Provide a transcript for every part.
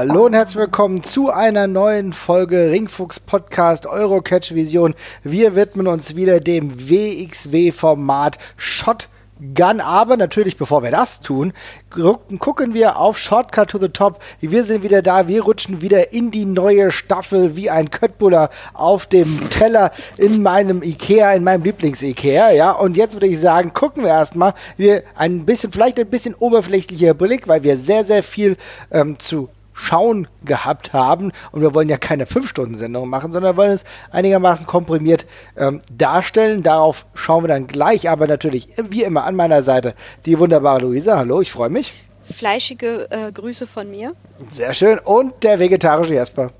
Hallo und herzlich willkommen zu einer neuen Folge Ringfuchs Podcast Eurocatch Vision. Wir widmen uns wieder dem WXW-Format Shotgun. Aber natürlich, bevor wir das tun, gucken wir auf Shortcut to the Top. Wir sind wieder da. Wir rutschen wieder in die neue Staffel wie ein Köttbuller auf dem Teller in meinem Ikea, in meinem Lieblings-Ikea. Ja, und jetzt würde ich sagen, gucken wir erstmal. Wir ein bisschen, vielleicht ein bisschen oberflächlicher Blick, weil wir sehr, sehr viel ähm, zu Schauen gehabt haben. Und wir wollen ja keine 5-Stunden-Sendung machen, sondern wollen es einigermaßen komprimiert ähm, darstellen. Darauf schauen wir dann gleich. Aber natürlich, wie immer, an meiner Seite die wunderbare Luisa. Hallo, ich freue mich. Fleischige äh, Grüße von mir. Sehr schön. Und der vegetarische Jasper.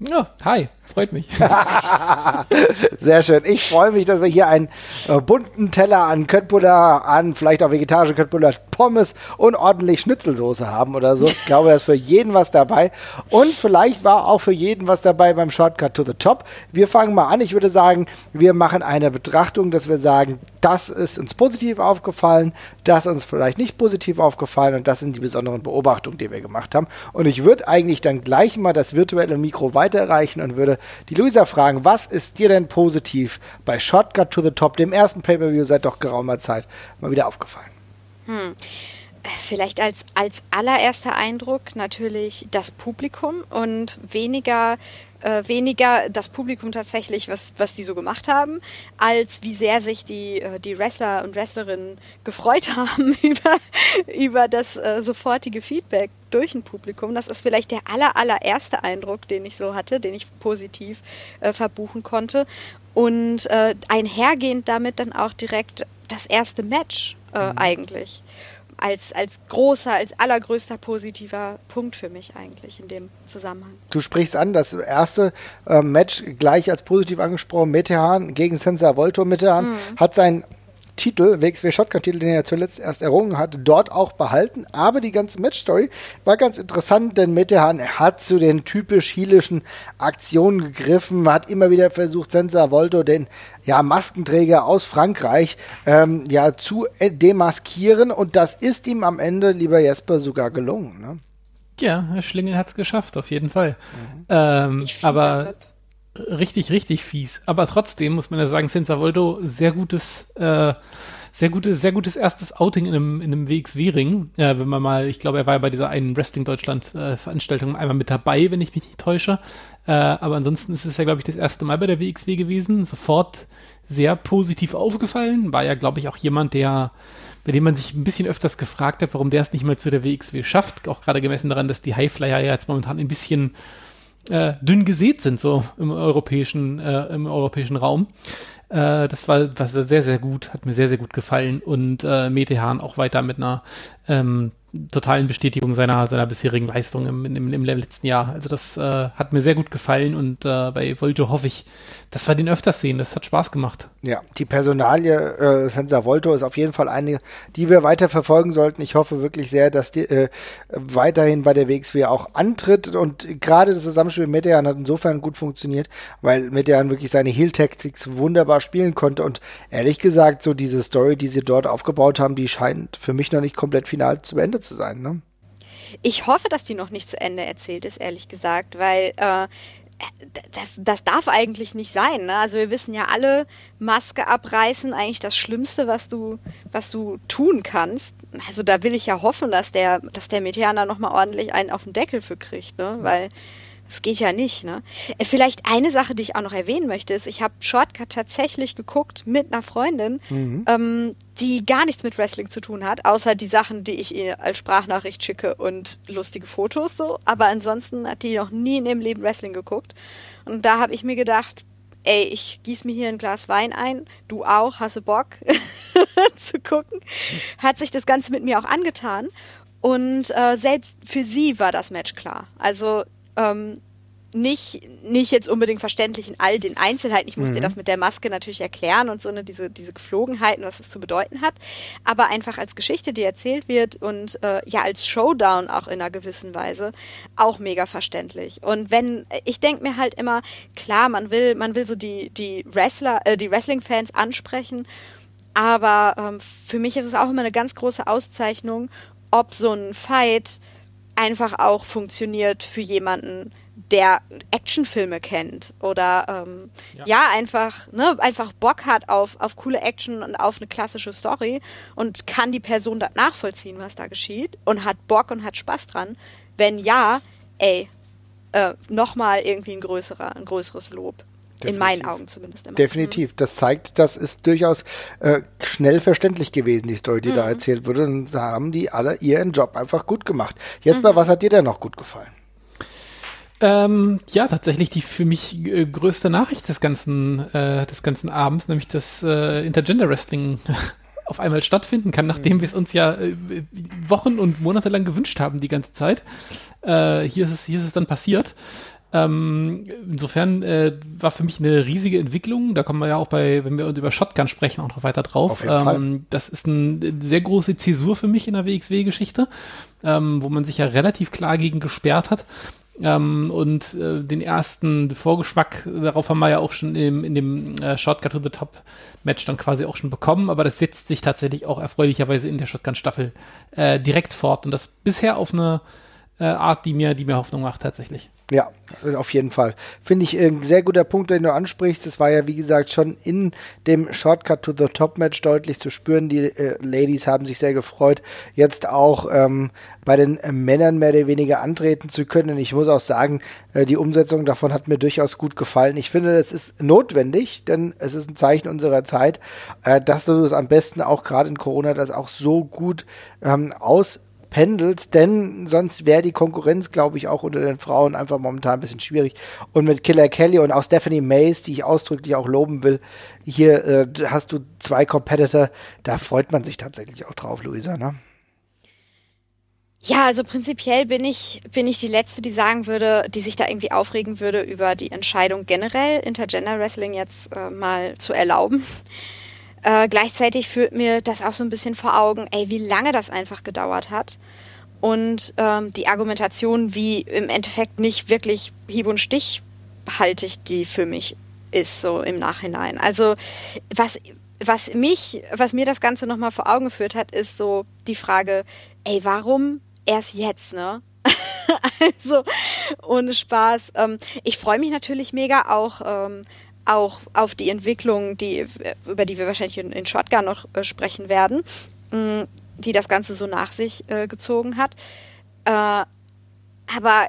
Ja, hi, freut mich. Sehr schön. Ich freue mich, dass wir hier einen äh, bunten Teller an Köttbullar, an vielleicht auch vegetarische Köttbullar, Pommes und ordentlich Schnitzelsoße haben oder so. Ich glaube, da ist für jeden was dabei. Und vielleicht war auch für jeden was dabei beim Shortcut to the Top. Wir fangen mal an. Ich würde sagen, wir machen eine Betrachtung, dass wir sagen, das ist uns positiv aufgefallen, das ist uns vielleicht nicht positiv aufgefallen und das sind die besonderen Beobachtungen, die wir gemacht haben. Und ich würde eigentlich dann gleich mal das virtuelle Mikro weiterreichen und würde die Luisa fragen, was ist dir denn positiv bei Shortcut to the Top, dem ersten Pay-Per-View seit doch geraumer Zeit, mal wieder aufgefallen? Hm. Vielleicht als, als allererster Eindruck natürlich das Publikum und weniger äh, weniger das Publikum tatsächlich, was, was die so gemacht haben, als wie sehr sich die, äh, die Wrestler und Wrestlerinnen gefreut haben über, über das äh, sofortige Feedback durch ein Publikum. Das ist vielleicht der aller, allererste Eindruck, den ich so hatte, den ich positiv äh, verbuchen konnte. Und äh, einhergehend damit dann auch direkt das erste Match äh, mhm. eigentlich als, als großer, als allergrößter positiver Punkt für mich eigentlich in dem Zusammenhang. Du sprichst an, das erste äh, Match gleich als positiv angesprochen, Metehan gegen Sensa Volto. Metehan mhm. hat sein Titel, WXW Shotgun-Titel, den er zuletzt erst errungen hat, dort auch behalten. Aber die ganze Match-Story war ganz interessant, denn Metehan hat zu den typisch heelischen Aktionen gegriffen, hat immer wieder versucht, Sensa Volto, den ja, Maskenträger aus Frankreich, ähm, ja, zu demaskieren. Und das ist ihm am Ende, lieber Jesper, sogar gelungen. Ne? Ja, Herr Schlingel hat es geschafft, auf jeden Fall. Mhm. Ähm, aber richtig, richtig fies. Aber trotzdem muss man ja sagen, Senza Volto, sehr gutes, äh, sehr gutes, sehr gutes erstes Outing in einem, in einem WXW-Ring. Ja, wenn man mal, ich glaube, er war ja bei dieser einen Wrestling Deutschland-Veranstaltung äh, einmal mit dabei, wenn ich mich nicht täusche. Äh, aber ansonsten ist es ja, glaube ich, das erste Mal bei der WXW gewesen. Sofort sehr positiv aufgefallen. War ja, glaube ich, auch jemand, der bei dem man sich ein bisschen öfters gefragt hat, warum der es nicht mal zu der WXW schafft. Auch gerade gemessen daran, dass die Highflyer ja jetzt momentan ein bisschen äh, dünn gesät sind, so im europäischen, äh, im europäischen Raum. Äh, das war, war sehr, sehr gut, hat mir sehr, sehr gut gefallen. Und äh, Metehan auch weiter mit einer ähm, totalen Bestätigung seiner, seiner bisherigen Leistung im, im, im letzten Jahr. Also das äh, hat mir sehr gut gefallen und äh, bei Volto hoffe ich, dass wir den öfters sehen. Das hat Spaß gemacht. Ja, die Personalie äh, Senza Volto ist auf jeden Fall eine, die wir weiter verfolgen sollten. Ich hoffe wirklich sehr, dass die äh, weiterhin bei der WXW auch antritt und gerade das Zusammenspiel mit Metean hat insofern gut funktioniert, weil Metean wirklich seine Heel-Tactics wunderbar spielen konnte und ehrlich gesagt, so diese Story, die sie dort aufgebaut haben, die scheint für mich noch nicht komplett final zu Ende zu sein. Ne? Ich hoffe, dass die noch nicht zu Ende erzählt ist, ehrlich gesagt, weil äh, das, das darf eigentlich nicht sein. Ne? Also wir wissen ja alle, Maske abreißen eigentlich das Schlimmste, was du, was du tun kannst. Also da will ich ja hoffen, dass der, dass der Meteaner nochmal ordentlich einen auf den Deckel für kriegt, ne? Weil das geht ja nicht, ne? Äh, vielleicht eine Sache, die ich auch noch erwähnen möchte, ist, ich habe Shortcut tatsächlich geguckt mit einer Freundin, mhm. ähm, die gar nichts mit Wrestling zu tun hat, außer die Sachen, die ich ihr als Sprachnachricht schicke und lustige Fotos so. Aber ansonsten hat die noch nie in ihrem Leben Wrestling geguckt. Und da habe ich mir gedacht, ey, ich gieß mir hier ein Glas Wein ein, du auch, hast du Bock zu gucken? Hat sich das Ganze mit mir auch angetan. Und äh, selbst für sie war das Match klar. Also ähm, nicht, nicht jetzt unbedingt verständlich in all den Einzelheiten. Ich musste mhm. dir das mit der Maske natürlich erklären und so eine, diese, diese Geflogenheiten, was es zu bedeuten hat. Aber einfach als Geschichte, die erzählt wird und äh, ja als Showdown auch in einer gewissen Weise auch mega verständlich. Und wenn, ich denke mir halt immer, klar, man will, man will so die, die Wrestler, äh, die Wrestling-Fans ansprechen. Aber ähm, für mich ist es auch immer eine ganz große Auszeichnung, ob so ein Fight einfach auch funktioniert für jemanden, der Actionfilme kennt oder ähm, ja. ja. einfach ne, einfach Bock hat auf, auf coole Action und auf eine klassische Story und kann die Person das nachvollziehen, was da geschieht und hat Bock und hat Spaß dran. Wenn ja, ey, äh, nochmal irgendwie ein größerer, ein größeres Lob. Definitiv. In meinen Augen zumindest immer. Definitiv. Mhm. Das zeigt, das ist durchaus äh, schnell verständlich gewesen, die Story, die mhm. da erzählt wurde. Und da haben die alle ihren Job einfach gut gemacht. Jesper, mhm. was hat dir denn noch gut gefallen? Ähm, ja, tatsächlich die für mich äh, größte Nachricht des ganzen, äh, des ganzen Abends, nämlich dass äh, Intergender Wrestling auf einmal stattfinden kann, nachdem mhm. wir es uns ja äh, Wochen und Monate lang gewünscht haben, die ganze Zeit. Äh, hier, ist es, hier ist es dann passiert. Ähm, insofern äh, war für mich eine riesige Entwicklung. Da kommen wir ja auch bei, wenn wir über Shotgun sprechen, auch noch weiter drauf. Auf jeden Ähm, das ist eine sehr große Zäsur für mich in der WXW-Geschichte, ähm, wo man sich ja relativ klar gegen gesperrt hat. Ähm, und äh, den ersten Vorgeschmack darauf haben wir ja auch schon im, in dem äh, Shotgun to the Top Match dann quasi auch schon bekommen, aber das setzt sich tatsächlich auch erfreulicherweise in der Shotgun Staffel äh, direkt fort und das bisher auf eine äh, Art, die mir, die mir Hoffnung macht tatsächlich. Ja, auf jeden Fall. Finde ich ein sehr guter Punkt, den du ansprichst. Das war ja, wie gesagt, schon in dem Shortcut to the Top Match deutlich zu spüren. Die äh, Ladies haben sich sehr gefreut, jetzt auch ähm, bei den äh, Männern mehr oder weniger antreten zu können. Und ich muss auch sagen, äh, die Umsetzung davon hat mir durchaus gut gefallen. Ich finde, das ist notwendig, denn es ist ein Zeichen unserer Zeit, äh, dass du es am besten auch gerade in Corona das auch so gut ähm, aus pendelst, denn sonst wäre die Konkurrenz, glaube ich, auch unter den Frauen einfach momentan ein bisschen schwierig. Und mit Killer Kelly und auch Stephanie Mays, die ich ausdrücklich auch loben will, hier äh, hast du zwei Competitor, da freut man sich tatsächlich auch drauf, Luisa, ne? Ja, also prinzipiell bin ich, bin ich die Letzte, die sagen würde, die sich da irgendwie aufregen würde über die Entscheidung generell Intergender Wrestling jetzt äh, mal zu erlauben. Äh, gleichzeitig führt mir das auch so ein bisschen vor Augen, ey, wie lange das einfach gedauert hat. Und ähm, die Argumentation, wie im Endeffekt nicht wirklich hieb- und stichhaltig die für mich ist, so im Nachhinein. Also was, was mich, was mir das Ganze nochmal vor Augen geführt hat, ist so die Frage, ey, warum erst jetzt, ne? also, ohne Spaß. Ähm, ich freue mich natürlich mega auch ähm, auch auf die Entwicklung, die, über die wir wahrscheinlich in, in Shotgun noch äh, sprechen werden, mh, mm, die das Ganze so nach sich äh, gezogen hat. Äh, aber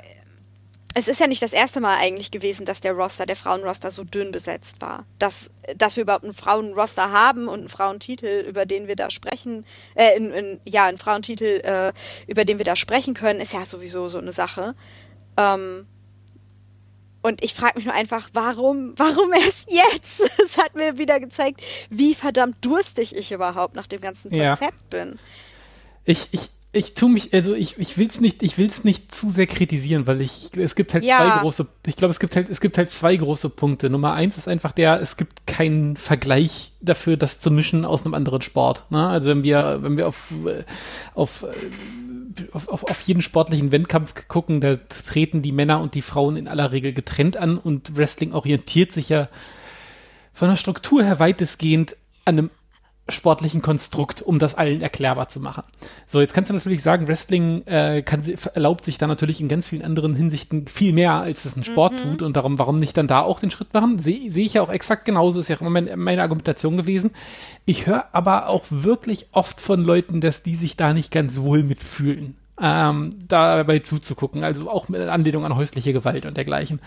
es ist ja nicht das erste Mal eigentlich gewesen, dass der Roster, der Frauenroster so dünn besetzt war. Dass, dass wir überhaupt einen Frauenroster haben und einen Frauentitel, über den wir da sprechen, äh, in, in, ja, einen Frauentitel, äh, über den wir da sprechen können, ist ja sowieso so eine Sache. Ähm, und ich frage mich nur einfach, warum, warum erst jetzt? Es hat mir wieder gezeigt, wie verdammt durstig ich überhaupt nach dem ganzen Konzept ja. bin. Ich, ich, ich tue mich, also ich, ich will es nicht, ich will es nicht zu sehr kritisieren, weil ich, es gibt halt ja. zwei große, ich glaube, es gibt halt, es gibt halt zwei große Punkte. Nummer eins ist einfach der, es gibt keinen Vergleich dafür, das zu mischen aus einem anderen Sport. Ne? Also wenn wir, wenn wir auf, auf auf, auf, auf jeden sportlichen Wettkampf gucken, da treten die Männer und die Frauen in aller Regel getrennt an und Wrestling orientiert sich ja von der Struktur her weitestgehend an einem sportlichen Konstrukt, um das allen erklärbar zu machen. So, jetzt kannst du natürlich sagen, Wrestling äh, kann, erlaubt sich da natürlich in ganz vielen anderen Hinsichten viel mehr, als es ein Sport mhm. tut und darum, warum nicht dann da auch den Schritt machen? Sehe seh ich ja auch exakt genauso, ist ja auch immer meine, meine Argumentation gewesen. Ich höre aber auch wirklich oft von Leuten, dass die sich da nicht ganz wohl mitfühlen ähm, dabei zuzugucken, also auch mit Anlehnung an häusliche Gewalt und dergleichen.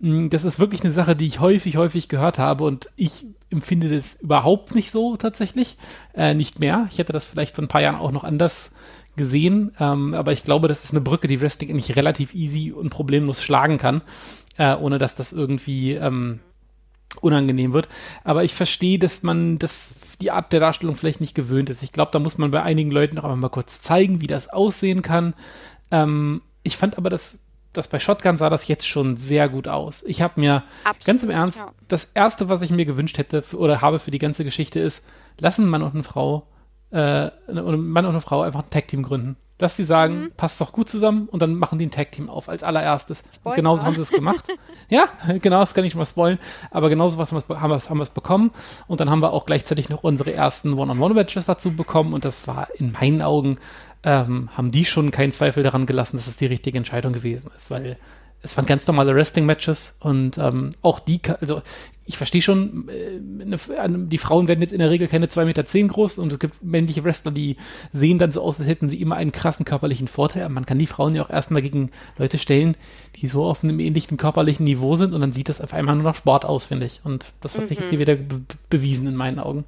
Hm. Das ist wirklich eine Sache, die ich häufig, häufig gehört habe und ich empfinde das überhaupt nicht so tatsächlich, äh, nicht mehr. Ich hätte das vielleicht vor ein paar Jahren auch noch anders gesehen, ähm, aber ich glaube, das ist eine Brücke, die Wrestling eigentlich relativ easy und problemlos schlagen kann, äh, ohne dass das irgendwie ähm, unangenehm wird. Aber ich verstehe, dass man das die Art der Darstellung vielleicht nicht gewöhnt ist. Ich glaube, da muss man bei einigen Leuten auch einmal mal kurz zeigen, wie das aussehen kann. Ähm, ich fand aber, dass das bei Shotgun sah das jetzt schon sehr gut aus. Ich habe mir Absolut, ganz im Ernst, ja. das erste, was ich mir gewünscht hätte oder habe für die ganze Geschichte ist, lassen Mann und eine Frau, äh, ein Mann und eine Frau einfach ein Tag-Team gründen dass sie sagen, mhm. passt doch gut zusammen und dann machen die ein Tag-Team auf als allererstes. Spoiler. Genauso haben sie es gemacht. ja, genau, das kann ich schon mal spoilen. Aber genauso was haben wir haben es bekommen. Und dann haben wir auch gleichzeitig noch unsere ersten One-on-One-Matches dazu bekommen. Und das war in meinen Augen ähm, haben die schon keinen Zweifel daran gelassen, dass es die richtige Entscheidung gewesen ist, weil es waren ganz normale Wrestling-Matches und ähm, auch die, also ich verstehe schon, äh, die Frauen werden jetzt in der Regel keine 2,10 Meter zehn groß und es gibt männliche Wrestler, die sehen dann so aus, als hätten sie immer einen krassen körperlichen Vorteil. Aber man kann die Frauen ja auch erstmal gegen Leute stellen, die so auf einem ähnlichen körperlichen Niveau sind und dann sieht das auf einmal nur noch Sport aus, finde ich. Und das hat mhm. sich jetzt hier wieder be bewiesen in meinen Augen.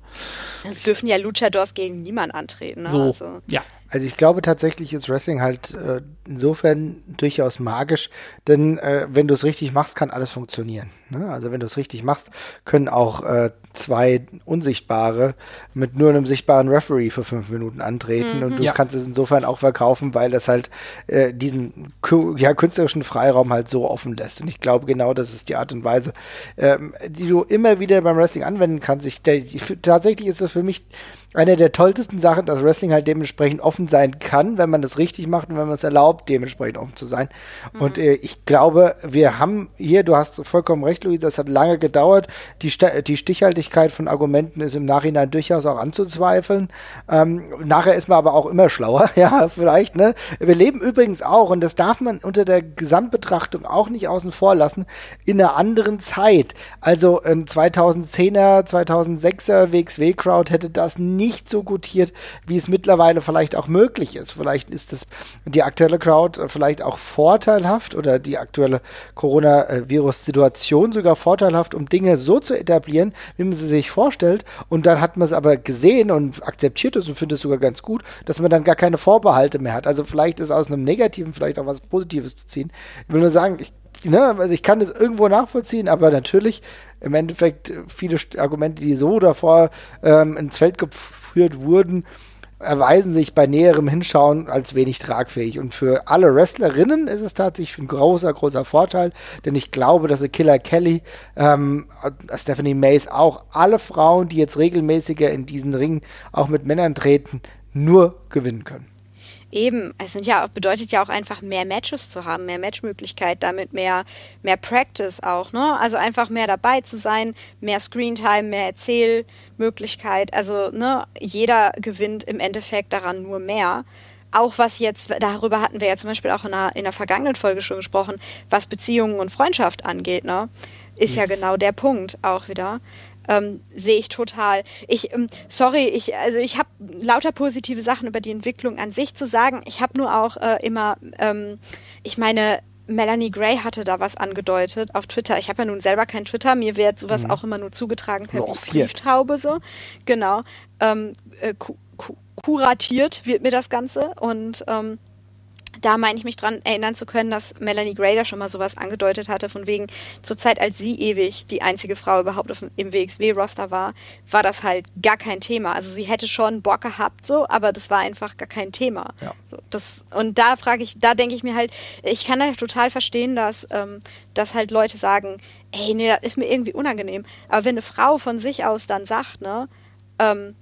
Es dürfen ja Luchadors gegen niemanden antreten. Ne? So, also. ja. Also ich glaube tatsächlich ist Wrestling halt äh, insofern durchaus magisch, denn äh, wenn du es richtig machst, kann alles funktionieren. Ne? Also wenn du es richtig machst, können auch äh, zwei Unsichtbare mit nur einem sichtbaren Referee für fünf Minuten antreten mhm. und du ja. kannst es insofern auch verkaufen, weil das halt äh, diesen ja, künstlerischen Freiraum halt so offen lässt. Und ich glaube genau, das ist die Art und Weise, ähm, die du immer wieder beim Wrestling anwenden kannst. Ich, der, tatsächlich ist das für mich eine der tollsten Sachen, dass Wrestling halt dementsprechend offen sein kann, wenn man das richtig macht und wenn man es erlaubt, dementsprechend offen zu sein. Mhm. Und äh, ich glaube, wir haben hier, du hast vollkommen recht, Luisa, das hat lange gedauert. Die, die Stichhaltigkeit von Argumenten ist im Nachhinein durchaus auch anzuzweifeln. Ähm, nachher ist man aber auch immer schlauer, ja, vielleicht, ne? Wir leben übrigens auch, und das darf man unter der Gesamtbetrachtung auch nicht außen vor lassen, in einer anderen Zeit. Also ein 2010er, 2006er WXW-Crowd hätte das nie nicht so gutiert, wie es mittlerweile vielleicht auch möglich ist. Vielleicht ist es die aktuelle Crowd äh, vielleicht auch vorteilhaft oder die aktuelle Coronavirus-Situation sogar vorteilhaft, um Dinge so zu etablieren, wie man sie sich vorstellt. Und dann hat man es aber gesehen und akzeptiert es und findet es sogar ganz gut, dass man dann gar keine Vorbehalte mehr hat. Also vielleicht ist aus einem Negativen vielleicht auch was Positives zu ziehen. Ich will nur sagen, ich ne, also ich kann das irgendwo nachvollziehen, aber natürlich im Endeffekt viele Argumente, die so davor ähm, ins Feld geführt wurden, erweisen sich bei näherem Hinschauen als wenig tragfähig. Und für alle Wrestlerinnen ist es tatsächlich ein großer, großer Vorteil, denn ich glaube, dass Killer Kelly, ähm, Stephanie Mays, auch alle Frauen, die jetzt regelmäßiger in diesen Ringen auch mit Männern treten, nur gewinnen können. Eben, es sind ja bedeutet ja auch einfach mehr Matches zu haben, mehr Matchmöglichkeit, damit mehr, mehr Practice auch, ne? Also einfach mehr dabei zu sein, mehr Screentime, mehr Erzählmöglichkeit. Also, ne, jeder gewinnt im Endeffekt daran nur mehr. Auch was jetzt, darüber hatten wir ja zum Beispiel auch in der, in der vergangenen Folge schon gesprochen, was Beziehungen und Freundschaft angeht, ne? Ist ja genau der Punkt auch wieder. Ähm, sehe ich total. Ich, ähm, sorry, ich, also ich habe lauter positive Sachen über die Entwicklung an sich zu sagen. Ich habe nur auch äh, immer, ähm, ich meine, Melanie Gray hatte da was angedeutet auf Twitter. Ich habe ja nun selber kein Twitter, mir wird sowas mhm. auch immer nur zugetragen per Brieftaube so. Genau. Ähm, äh, ku kuratiert wird mir das Ganze und ähm, da meine ich mich dran erinnern zu können, dass Melanie Grader schon mal sowas angedeutet hatte, von wegen zur Zeit, als sie ewig die einzige Frau überhaupt auf, im WXW-Roster war, war das halt gar kein Thema. Also sie hätte schon Bock gehabt, so, aber das war einfach gar kein Thema. Ja. Das, und da frage ich, da denke ich mir halt, ich kann halt total verstehen, dass, ähm, dass halt Leute sagen, ey, nee, das ist mir irgendwie unangenehm. Aber wenn eine Frau von sich aus dann sagt, ne, ähm,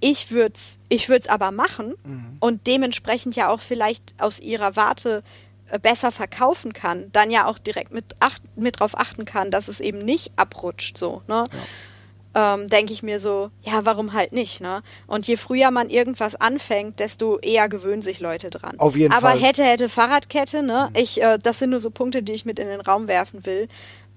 ich würde es ich würd's aber machen mhm. und dementsprechend ja auch vielleicht aus ihrer Warte äh, besser verkaufen kann, dann ja auch direkt mit, acht, mit drauf achten kann, dass es eben nicht abrutscht, so, ne? Ja. Ähm, denke ich mir so, ja, warum halt nicht, ne? Und je früher man irgendwas anfängt, desto eher gewöhnen sich Leute dran. Auf jeden Aber Fall. hätte, hätte Fahrradkette, ne? Mhm. Ich, äh, das sind nur so Punkte, die ich mit in den Raum werfen will.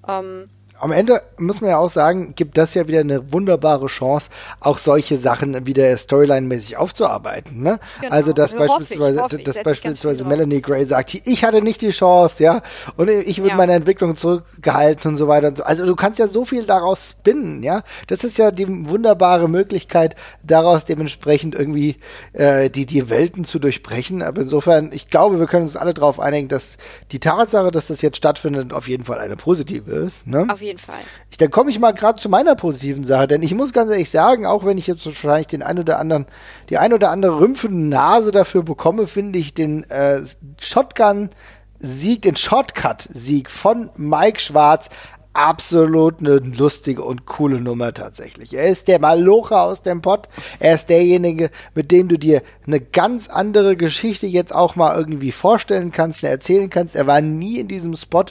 Ähm, am Ende muss man ja auch sagen, gibt das ja wieder eine wunderbare Chance, auch solche Sachen wieder Storyline-mäßig aufzuarbeiten. Ne? Genau. Also dass hoffe beispielsweise, ich, ich. dass beispielsweise Melanie Gray sagt, ich hatte nicht die Chance, ja, und ich würde ja. meine Entwicklung zurückgehalten und so weiter. Und so. Also du kannst ja so viel daraus spinnen, ja. Das ist ja die wunderbare Möglichkeit, daraus dementsprechend irgendwie äh, die, die Welten zu durchbrechen. Aber insofern, ich glaube, wir können uns alle darauf einigen, dass die Tatsache, dass das jetzt stattfindet, auf jeden Fall eine positive ist. Ne? Auf jeden jeden Fall. Ich, dann komme ich mal gerade zu meiner positiven Sache, denn ich muss ganz ehrlich sagen, auch wenn ich jetzt wahrscheinlich den ein oder anderen, die ein oder andere rümpfende Nase dafür bekomme, finde ich den äh, Shotgun-Sieg, den Shortcut-Sieg von Mike Schwarz absolut eine lustige und coole Nummer tatsächlich. Er ist der Malocher aus dem Pott. Er ist derjenige, mit dem du dir eine ganz andere Geschichte jetzt auch mal irgendwie vorstellen kannst, erzählen kannst. Er war nie in diesem Spot.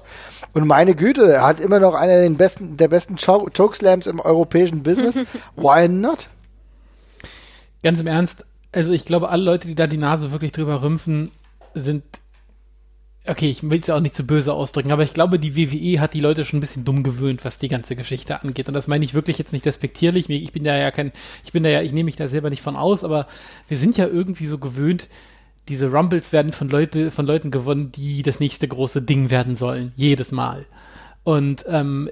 Und meine Güte, er hat immer noch einer der besten, der besten Chokeslams im europäischen Business. Why not? Ganz im Ernst, Also ich glaube, alle Leute, die da die Nase wirklich drüber rümpfen, sind okay, ich will es ja auch nicht zu böse ausdrücken, aber ich glaube, die WWE hat die Leute schon ein bisschen dumm gewöhnt, was die ganze Geschichte angeht. Und das meine ich wirklich jetzt nicht respektierlich. Ich bin da ja kein, ich bin da ja, ich nehme mich da selber nicht von aus, aber wir sind ja irgendwie so gewöhnt, diese Rumbles werden von, Leute, von Leuten gewonnen, die das nächste große Ding werden sollen. Jedes Mal. Und ähm,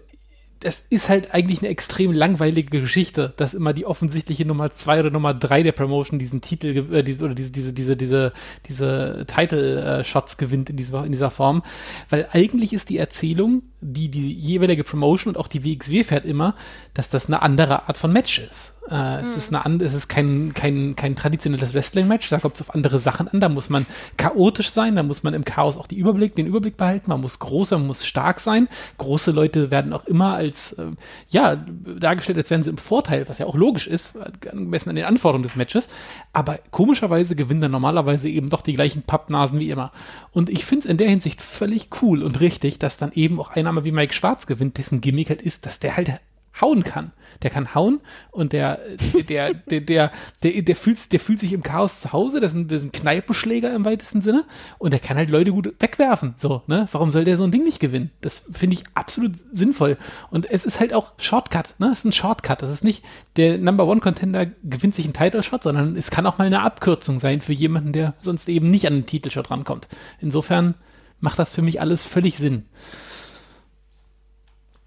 das ist halt eigentlich eine extrem langweilige Geschichte, dass immer die offensichtliche Nummer zwei oder Nummer drei der Promotion diesen Titel äh, diese, oder diese diese diese diese diese Title äh, Shots gewinnt in dieser in dieser Form, weil eigentlich ist die Erzählung, die die jeweilige Promotion und auch die WXW fährt immer, dass das eine andere Art von Match ist. Äh, mhm. Es ist, eine, es ist kein, kein, kein traditionelles Wrestling-Match, da kommt es auf andere Sachen an. Da muss man chaotisch sein, da muss man im Chaos auch die Überblick, den Überblick behalten. Man muss groß, man muss stark sein. Große Leute werden auch immer als, äh, ja, dargestellt, als wären sie im Vorteil, was ja auch logisch ist, gemessen an den Anforderungen des Matches. Aber komischerweise gewinnen dann normalerweise eben doch die gleichen Pappnasen wie immer. Und ich finde es in der Hinsicht völlig cool und richtig, dass dann eben auch einer wie Mike Schwarz gewinnt, dessen Gimmick halt ist, dass der halt hauen kann. Der kann hauen und der, der, der, der, der, der, fühlt, der fühlt sich im Chaos zu Hause. Das ein, das ein Kneipenschläger im weitesten Sinne. Und der kann halt Leute gut wegwerfen. So, ne? Warum soll der so ein Ding nicht gewinnen? Das finde ich absolut sinnvoll. Und es ist halt auch Shortcut, ne? Es ist ein Shortcut. Das ist nicht, der Number One Contender gewinnt sich einen Title Shot, sondern es kann auch mal eine Abkürzung sein für jemanden, der sonst eben nicht an den Titelshot rankommt. Insofern macht das für mich alles völlig Sinn.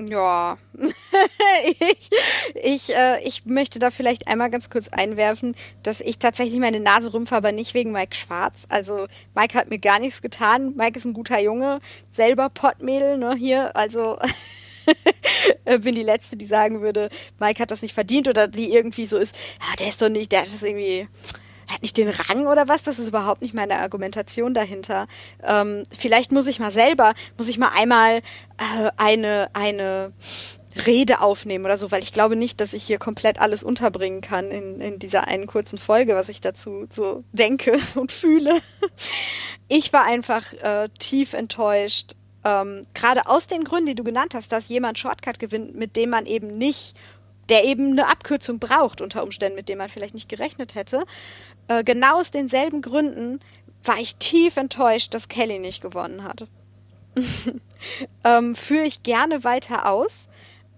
Ja, ich, ich, äh, ich möchte da vielleicht einmal ganz kurz einwerfen, dass ich tatsächlich meine Nase rümpfe, aber nicht wegen Mike Schwarz. Also Mike hat mir gar nichts getan. Mike ist ein guter Junge, selber Pottmädel, ne, hier. Also bin die Letzte, die sagen würde, Mike hat das nicht verdient oder die irgendwie so ist, ah, der ist doch nicht, der hat das irgendwie hat nicht den Rang oder was? Das ist überhaupt nicht meine Argumentation dahinter. Ähm, vielleicht muss ich mal selber, muss ich mal einmal äh, eine, eine Rede aufnehmen oder so, weil ich glaube nicht, dass ich hier komplett alles unterbringen kann in, in dieser einen kurzen Folge, was ich dazu so denke und fühle. Ich war einfach äh, tief enttäuscht, ähm, gerade aus den Gründen, die du genannt hast, dass jemand Shortcut gewinnt, mit dem man eben nicht der eben eine Abkürzung braucht unter Umständen, mit dem man vielleicht nicht gerechnet hätte. Äh, genau aus denselben Gründen war ich tief enttäuscht, dass Kelly nicht gewonnen hat. ähm, führe ich gerne weiter aus.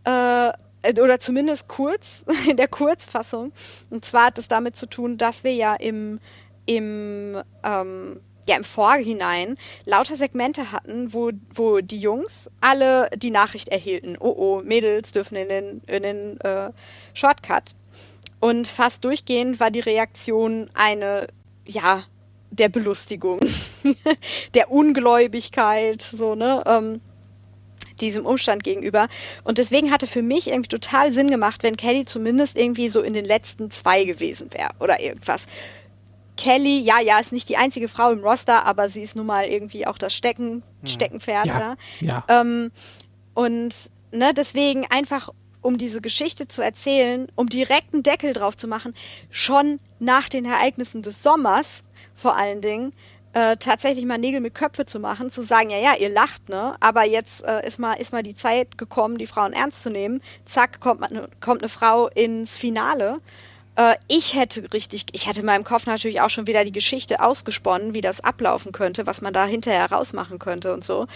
Äh, oder zumindest kurz, in der Kurzfassung. Und zwar hat es damit zu tun, dass wir ja im, im ähm, ja im Vorhinein lauter Segmente hatten, wo, wo die Jungs alle die Nachricht erhielten, oh oh, Mädels dürfen in den, in den äh, Shortcut. Und fast durchgehend war die Reaktion eine, ja, der Belustigung, der Ungläubigkeit, so, ne? Ähm, diesem Umstand gegenüber. Und deswegen hatte für mich irgendwie total Sinn gemacht, wenn Kelly zumindest irgendwie so in den letzten zwei gewesen wäre oder irgendwas. Kelly, ja, ja, ist nicht die einzige Frau im Roster, aber sie ist nun mal irgendwie auch das Stecken, hm. Steckenpferd ja, da. Ja. Ähm, und ne, deswegen einfach, um diese Geschichte zu erzählen, um direkt einen Deckel drauf zu machen, schon nach den Ereignissen des Sommers vor allen Dingen, äh, tatsächlich mal Nägel mit Köpfe zu machen, zu sagen, ja, ja, ihr lacht, ne? Aber jetzt äh, ist, mal, ist mal die Zeit gekommen, die Frauen ernst zu nehmen. Zack, kommt, kommt eine Frau ins Finale. Äh, ich hätte richtig, ich hatte in meinem Kopf natürlich auch schon wieder die Geschichte ausgesponnen, wie das ablaufen könnte, was man da hinterher rausmachen könnte und so.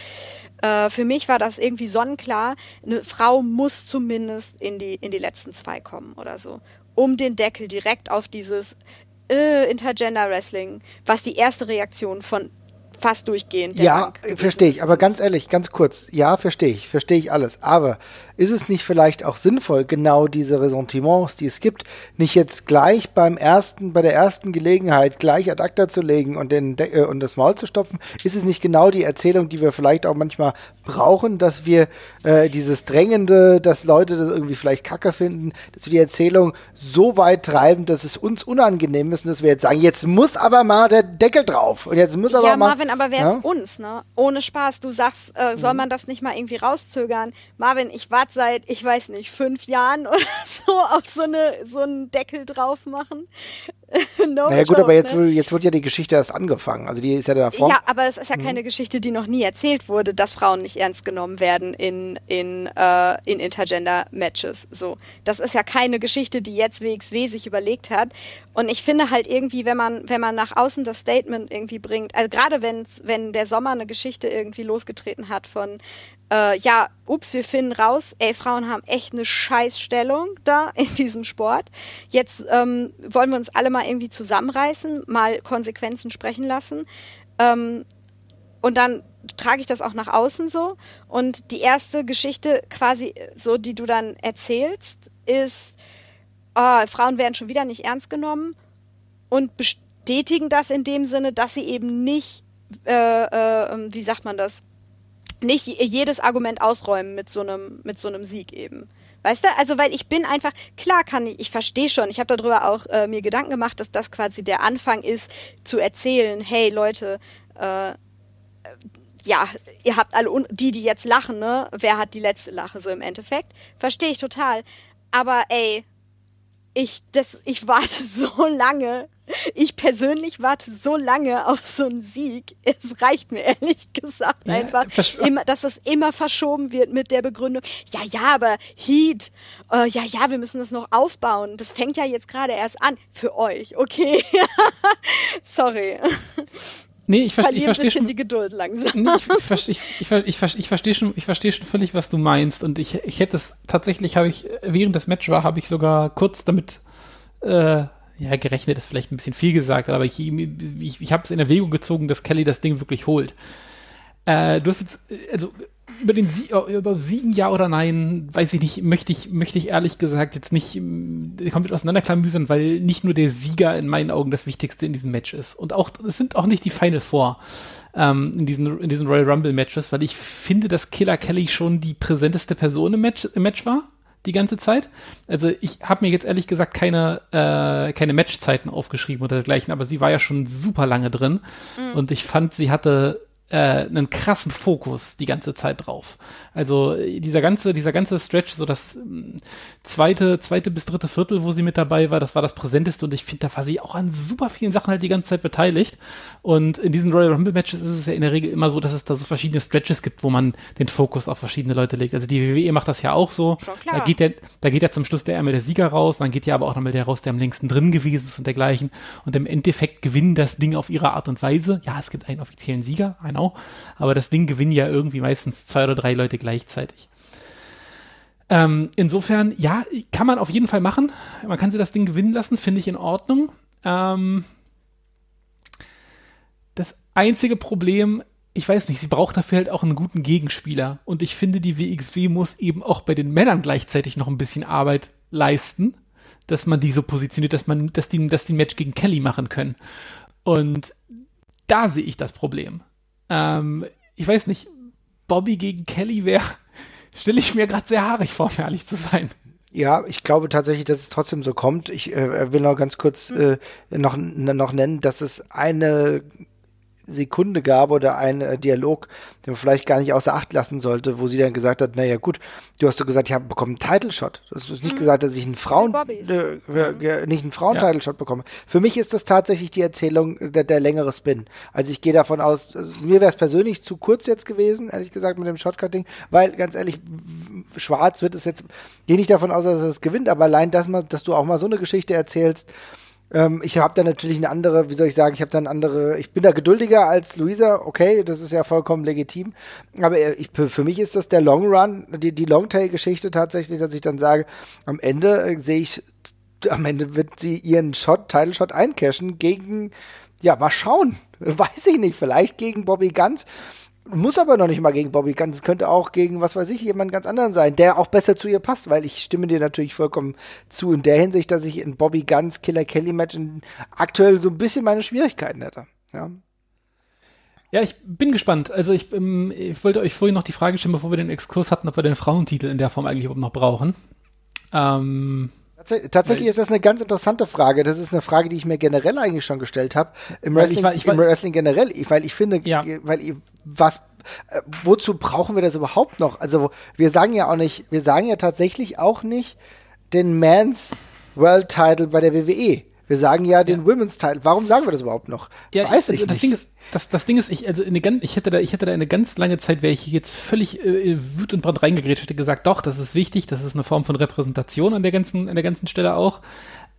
Äh, für mich war das irgendwie sonnenklar. Eine Frau muss zumindest in die, in die letzten zwei kommen oder so, um den Deckel direkt auf dieses äh, Intergender Wrestling, was die erste Reaktion von fast durchgehend. Ja, verstehe ich, aber ganz ehrlich, ganz kurz, ja, verstehe ich, verstehe ich alles, aber ist es nicht vielleicht auch sinnvoll, genau diese Ressentiments, die es gibt, nicht jetzt gleich beim ersten, bei der ersten Gelegenheit gleich ad acta zu legen und, den De äh, und das Maul zu stopfen? Ist es nicht genau die Erzählung, die wir vielleicht auch manchmal brauchen, dass wir äh, dieses Drängende, dass Leute das irgendwie vielleicht kacke finden, dass wir die Erzählung so weit treiben, dass es uns unangenehm ist und dass wir jetzt sagen, jetzt muss aber mal der Deckel drauf und jetzt muss aber ja, mal... Marvin, aber wer ja? ist uns, ne? Ohne Spaß, du sagst, äh, soll mhm. man das nicht mal irgendwie rauszögern? Marvin, ich warte seit, ich weiß nicht, fünf Jahren oder so auf so, eine, so einen Deckel drauf machen. no naja, gut, aber jetzt, ne? jetzt wird ja die Geschichte erst angefangen. Also die ist ja davor. Ja, aber es ist ja mhm. keine Geschichte, die noch nie erzählt wurde, dass Frauen nicht ernst genommen werden in, in, äh, in Intergender-Matches. So. Das ist ja keine Geschichte, die jetzt WXW sich überlegt hat. Und ich finde halt irgendwie, wenn man, wenn man nach außen das Statement irgendwie bringt, also gerade wenn, wenn der Sommer eine Geschichte irgendwie losgetreten hat von äh, ja, ups, wir finden raus, ey, Frauen haben echt eine Scheißstellung da in diesem Sport. Jetzt ähm, wollen wir uns alle mal irgendwie zusammenreißen, mal Konsequenzen sprechen lassen. Ähm, und dann trage ich das auch nach außen so. Und die erste Geschichte quasi so, die du dann erzählst, ist, oh, Frauen werden schon wieder nicht ernst genommen und bestätigen das in dem Sinne, dass sie eben nicht, äh, äh, wie sagt man das, nicht jedes Argument ausräumen mit so einem, mit so einem Sieg eben. Weißt du, also weil ich bin einfach, klar kann ich, ich verstehe schon, ich habe darüber auch äh, mir Gedanken gemacht, dass das quasi der Anfang ist, zu erzählen, hey Leute, äh, ja, ihr habt alle, die, die jetzt lachen, ne, wer hat die letzte Lache so im Endeffekt? Verstehe ich total. Aber ey, ich, das, ich warte so lange. Ich persönlich warte so lange auf so einen Sieg. Es reicht mir ehrlich gesagt ja, einfach, immer, dass das immer verschoben wird mit der Begründung, ja, ja, aber Heat, äh, ja, ja, wir müssen das noch aufbauen. Das fängt ja jetzt gerade erst an. Für euch, okay. Sorry. Nee, ich, ver ich verstehe schon die Geduld langsam. Nee, ich, ich, ich, ich, ich verstehe schon, ich verstehe schon völlig, was du meinst. Und ich, ich hätte es tatsächlich, habe ich während des Match war, habe ich sogar kurz damit äh, ja gerechnet, ist vielleicht ein bisschen viel gesagt, aber ich, ich, ich habe es in Erwägung gezogen, dass Kelly das Ding wirklich holt. Äh, du hast jetzt, also über den Sie äh, über Siegen ja oder nein, weiß ich nicht, möchte ich, möchte ich ehrlich gesagt jetzt nicht äh, komplett auseinanderklamüsern, weil nicht nur der Sieger in meinen Augen das Wichtigste in diesem Match ist. Und auch, es sind auch nicht die Final Four ähm, in, diesen, in diesen Royal Rumble Matches, weil ich finde, dass Killer Kelly schon die präsenteste Person im Match, im Match war die ganze Zeit. Also ich habe mir jetzt ehrlich gesagt keine, äh, keine Matchzeiten aufgeschrieben oder dergleichen, aber sie war ja schon super lange drin mhm. und ich fand, sie hatte äh, einen krassen Fokus die ganze Zeit drauf. Also dieser ganze, dieser ganze Stretch, so das ähm, zweite, zweite bis dritte Viertel, wo sie mit dabei war, das war das präsenteste und ich finde, da war sie auch an super vielen Sachen halt die ganze Zeit beteiligt. Und in diesen Royal Rumble Matches ist es ja in der Regel immer so, dass es da so verschiedene Stretches gibt, wo man den Fokus auf verschiedene Leute legt. Also die WWE macht das ja auch so. Schon klar. Da geht ja, da geht ja zum Schluss der einmal der Sieger raus, dann geht ja aber auch nochmal der raus, der am längsten drin gewesen ist und dergleichen. Und im Endeffekt gewinnen das Ding auf ihre Art und Weise. Ja, es gibt einen offiziellen Sieger, I know. Aber das Ding gewinnen ja irgendwie meistens zwei oder drei Leute gleichzeitig. Ähm, insofern, ja, kann man auf jeden Fall machen. Man kann sie das Ding gewinnen lassen, finde ich in Ordnung. Ähm, das einzige Problem, ich weiß nicht, sie braucht dafür halt auch einen guten Gegenspieler. Und ich finde, die WXW muss eben auch bei den Männern gleichzeitig noch ein bisschen Arbeit leisten, dass man die so positioniert, dass man, dass die, dass die ein Match gegen Kelly machen können. Und da sehe ich das Problem. Ähm, ich weiß nicht, Bobby gegen Kelly wäre stelle ich mir gerade sehr haarig vor, um ehrlich zu sein. Ja, ich glaube tatsächlich, dass es trotzdem so kommt. Ich äh, will noch ganz kurz äh, noch, noch nennen, dass es eine Sekunde gab oder ein äh, Dialog, den man vielleicht gar nicht außer Acht lassen sollte, wo sie dann gesagt hat, naja gut, du hast du gesagt, ich habe bekommen einen Title Shot. Du hast nicht mhm. gesagt, dass ich einen Frauen äh, äh, nicht einen Frauen Title Shot bekomme. Für mich ist das tatsächlich die Erzählung der, der längere Spin. Also ich gehe davon aus, also mir wäre es persönlich zu kurz jetzt gewesen, ehrlich gesagt mit dem Shotcutting, weil ganz ehrlich, schwarz wird es jetzt, gehe nicht davon aus, dass es gewinnt, aber allein das mal, dass du auch mal so eine Geschichte erzählst, ähm, ich habe da natürlich eine andere, wie soll ich sagen, ich habe da eine andere, ich bin da geduldiger als Luisa, okay, das ist ja vollkommen legitim. Aber ich, für mich ist das der Long Run, die, die Longtail-Geschichte tatsächlich, dass ich dann sage, am Ende äh, sehe ich, am Ende wird sie ihren Shot, Title Shot eincashen gegen, ja, mal schauen. Weiß ich nicht, vielleicht gegen Bobby Guns. Muss aber noch nicht mal gegen Bobby Guns. Es könnte auch gegen, was weiß ich, jemand ganz anderen sein, der auch besser zu ihr passt, weil ich stimme dir natürlich vollkommen zu in der Hinsicht, dass ich in Bobby Guns Killer Kelly Match aktuell so ein bisschen meine Schwierigkeiten hätte. Ja. Ja, ich bin gespannt. Also ich, ähm, ich wollte euch vorhin noch die Frage stellen, bevor wir den Exkurs hatten, ob wir den Frauentitel in der Form eigentlich überhaupt noch brauchen. Ähm, Tatsächlich ist das eine ganz interessante Frage. Das ist eine Frage, die ich mir generell eigentlich schon gestellt habe. Im, Wrestling, ich ich im Wrestling generell, weil ich finde, ja. weil was äh, wozu brauchen wir das überhaupt noch? Also wir sagen ja auch nicht, wir sagen ja tatsächlich auch nicht den Mans World Title bei der WWE. Wir sagen ja den ja. Women's Title. Warum sagen wir das überhaupt noch? Ja, Weiß ich, also, das nicht. Ding ist, das, das Ding ist, ich, also eine ich hätte da, ich hätte da eine ganz lange Zeit, wäre ich jetzt völlig äh, wütend und brand reingegrätscht, hätte gesagt, doch, das ist wichtig, das ist eine Form von Repräsentation an der ganzen, an der ganzen Stelle auch.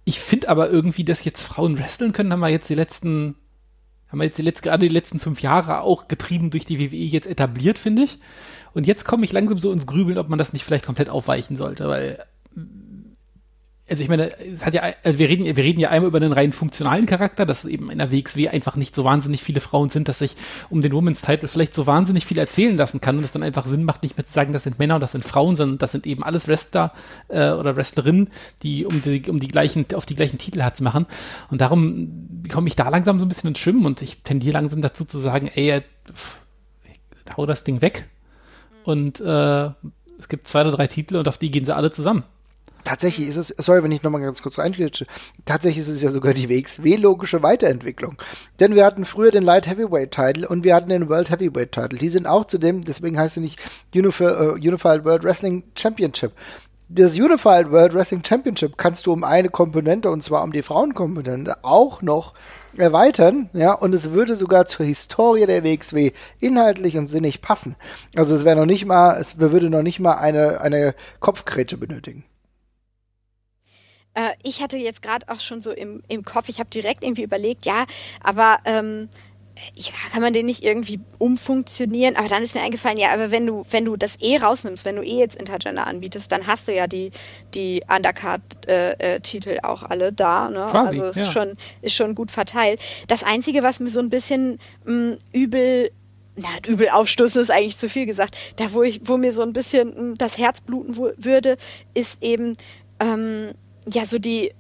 Ich finde aber irgendwie, dass jetzt Frauen wresteln können, haben wir jetzt die letzten, haben wir jetzt die letzten, gerade die letzten fünf Jahre auch getrieben durch die WWE jetzt etabliert, finde ich. Und jetzt komme ich langsam so ins Grübeln, ob man das nicht vielleicht komplett aufweichen sollte, weil also ich meine, es hat ja, also wir reden, wir reden ja einmal über den rein funktionalen Charakter, dass eben in der WXW einfach nicht so wahnsinnig viele Frauen sind, dass sich um den Women's Title vielleicht so wahnsinnig viel erzählen lassen kann und es dann einfach Sinn macht, nicht mehr zu sagen, das sind Männer und das sind Frauen, sondern das sind eben alles Wrestler äh, oder Wrestlerinnen, die um die, um die gleichen, auf die gleichen Titel hat zu machen. Und darum komme ich da langsam so ein bisschen ins Schwimmen und ich tendiere langsam dazu zu sagen, ey, pff, hau das Ding weg. Und äh, es gibt zwei oder drei Titel und auf die gehen sie alle zusammen tatsächlich ist es, sorry, wenn ich nochmal ganz kurz reingehe, tatsächlich ist es ja sogar die WXW-logische Weiterentwicklung. Denn wir hatten früher den Light Heavyweight Title und wir hatten den World Heavyweight Title. Die sind auch zu dem, deswegen heißt sie nicht Unif uh, Unified World Wrestling Championship. Das Unified World Wrestling Championship kannst du um eine Komponente, und zwar um die Frauenkomponente, auch noch erweitern, ja, und es würde sogar zur Historie der WXW inhaltlich und sinnig passen. Also es wäre noch nicht mal, es würde noch nicht mal eine, eine Kopfgrätsche benötigen. Äh, ich hatte jetzt gerade auch schon so im, im Kopf, ich habe direkt irgendwie überlegt, ja, aber ähm, ja, kann man den nicht irgendwie umfunktionieren? Aber dann ist mir eingefallen, ja, aber wenn du, wenn du das eh rausnimmst, wenn du eh jetzt Intergender anbietest, dann hast du ja die, die Undercard-Titel äh, äh, auch alle da. Ne? Quasi, also es ja. ist, schon, ist schon gut verteilt. Das Einzige, was mir so ein bisschen mh, mm, übel na, übel aufstoßen ist eigentlich zu viel gesagt. Da, wo ich, wo mir so ein bisschen mh, mm, das Herz bluten würde, ist eben, ähm, ja, so die,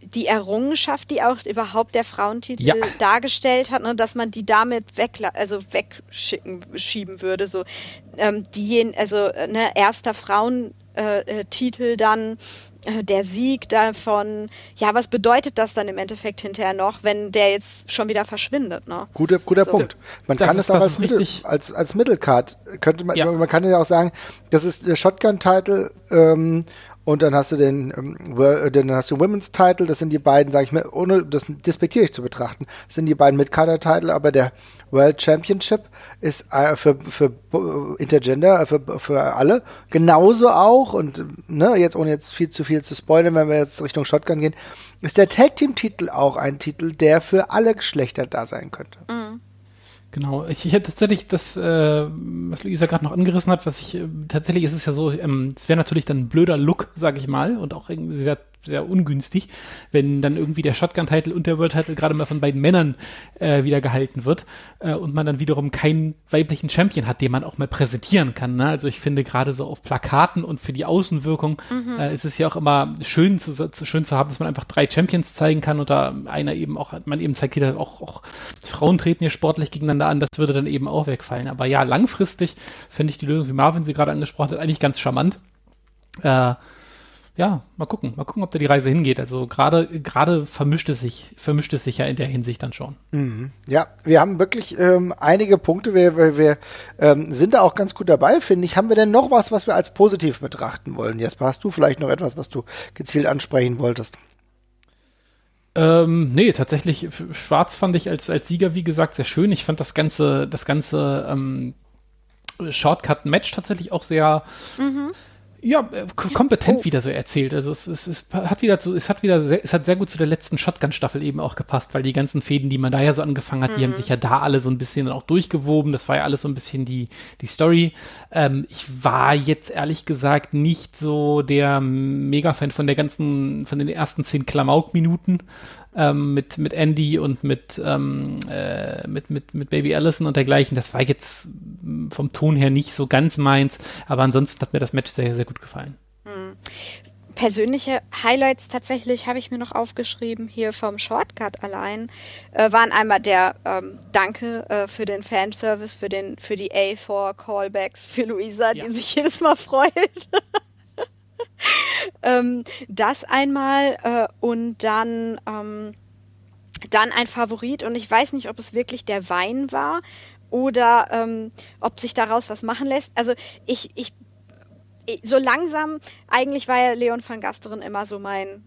die Errungenschaft, die auch überhaupt der Frauentitel ja. dargestellt hat, ne, dass man die damit weg, also wegschicken, schieben würde. So, ähm, die, also ne, erster Frauentitel äh, äh dann äh, der Sieg davon, ja, was bedeutet das dann im Endeffekt hinterher noch, wenn der jetzt schon wieder verschwindet? Ne? Guter, guter so. Punkt. Man das kann es auch als, Mittel, als, als Mittelcard, könnte man, ja. man kann ja auch sagen, das ist der Shotgun-Title ähm, und dann hast du den, ähm, dann hast du Women's Title, das sind die beiden, sage ich mal, ohne das despektierlich zu betrachten, das sind die beiden mit Kader Title, aber der World Championship ist äh, für, für Intergender, äh, für, für alle genauso auch und ne, jetzt ohne jetzt viel zu viel zu spoilern, wenn wir jetzt Richtung Shotgun gehen, ist der Tag Team Titel auch ein Titel, der für alle Geschlechter da sein könnte. Mhm. Genau, ich, ich hätte tatsächlich das, äh, was Luisa gerade noch angerissen hat, was ich, äh, tatsächlich ist es ja so, ähm, es wäre natürlich dann ein blöder Look, sage ich mal, und auch irgendwie sehr sehr ungünstig, wenn dann irgendwie der Shotgun-Title und der World-Title gerade mal von beiden Männern äh, wieder gehalten wird äh, und man dann wiederum keinen weiblichen Champion hat, den man auch mal präsentieren kann. Ne? Also ich finde gerade so auf Plakaten und für die Außenwirkung mhm. äh, ist es ja auch immer schön zu, zu, schön zu haben, dass man einfach drei Champions zeigen kann da einer eben auch, man eben zeigt jeder auch, auch Frauen treten hier sportlich gegeneinander an, das würde dann eben auch wegfallen. Aber ja, langfristig finde ich die Lösung, wie Marvin sie gerade angesprochen hat, eigentlich ganz charmant. Äh, ja, mal gucken, mal gucken, ob da die Reise hingeht. Also gerade gerade vermischt es sich, vermischt es sich ja in der Hinsicht dann schon. Mhm. Ja, wir haben wirklich ähm, einige Punkte. Wir, wir, wir ähm, sind da auch ganz gut dabei, finde ich. Haben wir denn noch was, was wir als positiv betrachten wollen? Jesper, hast du vielleicht noch etwas, was du gezielt ansprechen wolltest? Ähm, nee, tatsächlich, Schwarz fand ich als, als Sieger, wie gesagt, sehr schön. Ich fand das ganze, das ganze ähm, Shortcut-Match tatsächlich auch sehr, mhm ja, äh, kompetent oh. wieder so erzählt. Also es, es, es hat wieder so, es hat wieder sehr, es hat sehr gut zu der letzten Shotgun-Staffel eben auch gepasst, weil die ganzen Fäden, die man da ja so angefangen hat, mhm. die haben mhm. sich ja da alle so ein bisschen auch durchgewoben. Das war ja alles so ein bisschen die, die Story. Ähm, ich war jetzt ehrlich gesagt nicht so der Mega-Fan von der ganzen, von den ersten zehn Klamauk-Minuten ähm, mit, mit Andy und mit, ähm, äh, mit, mit, mit Baby Allison und dergleichen. Das war jetzt vom Ton her nicht so ganz meins, aber ansonsten hat mir das Match sehr, sehr gut gefallen. Hm. Persönliche Highlights tatsächlich habe ich mir noch aufgeschrieben hier vom Shortcut allein äh, waren einmal der ähm, Danke äh, für den Fanservice, für den für die A4 Callbacks für Luisa, ja. die sich jedes Mal freut. ähm, das einmal äh, und dann, ähm, dann ein Favorit und ich weiß nicht, ob es wirklich der Wein war oder ähm, ob sich daraus was machen lässt. Also ich, ich, so langsam, eigentlich war ja Leon van Gasteren immer so mein,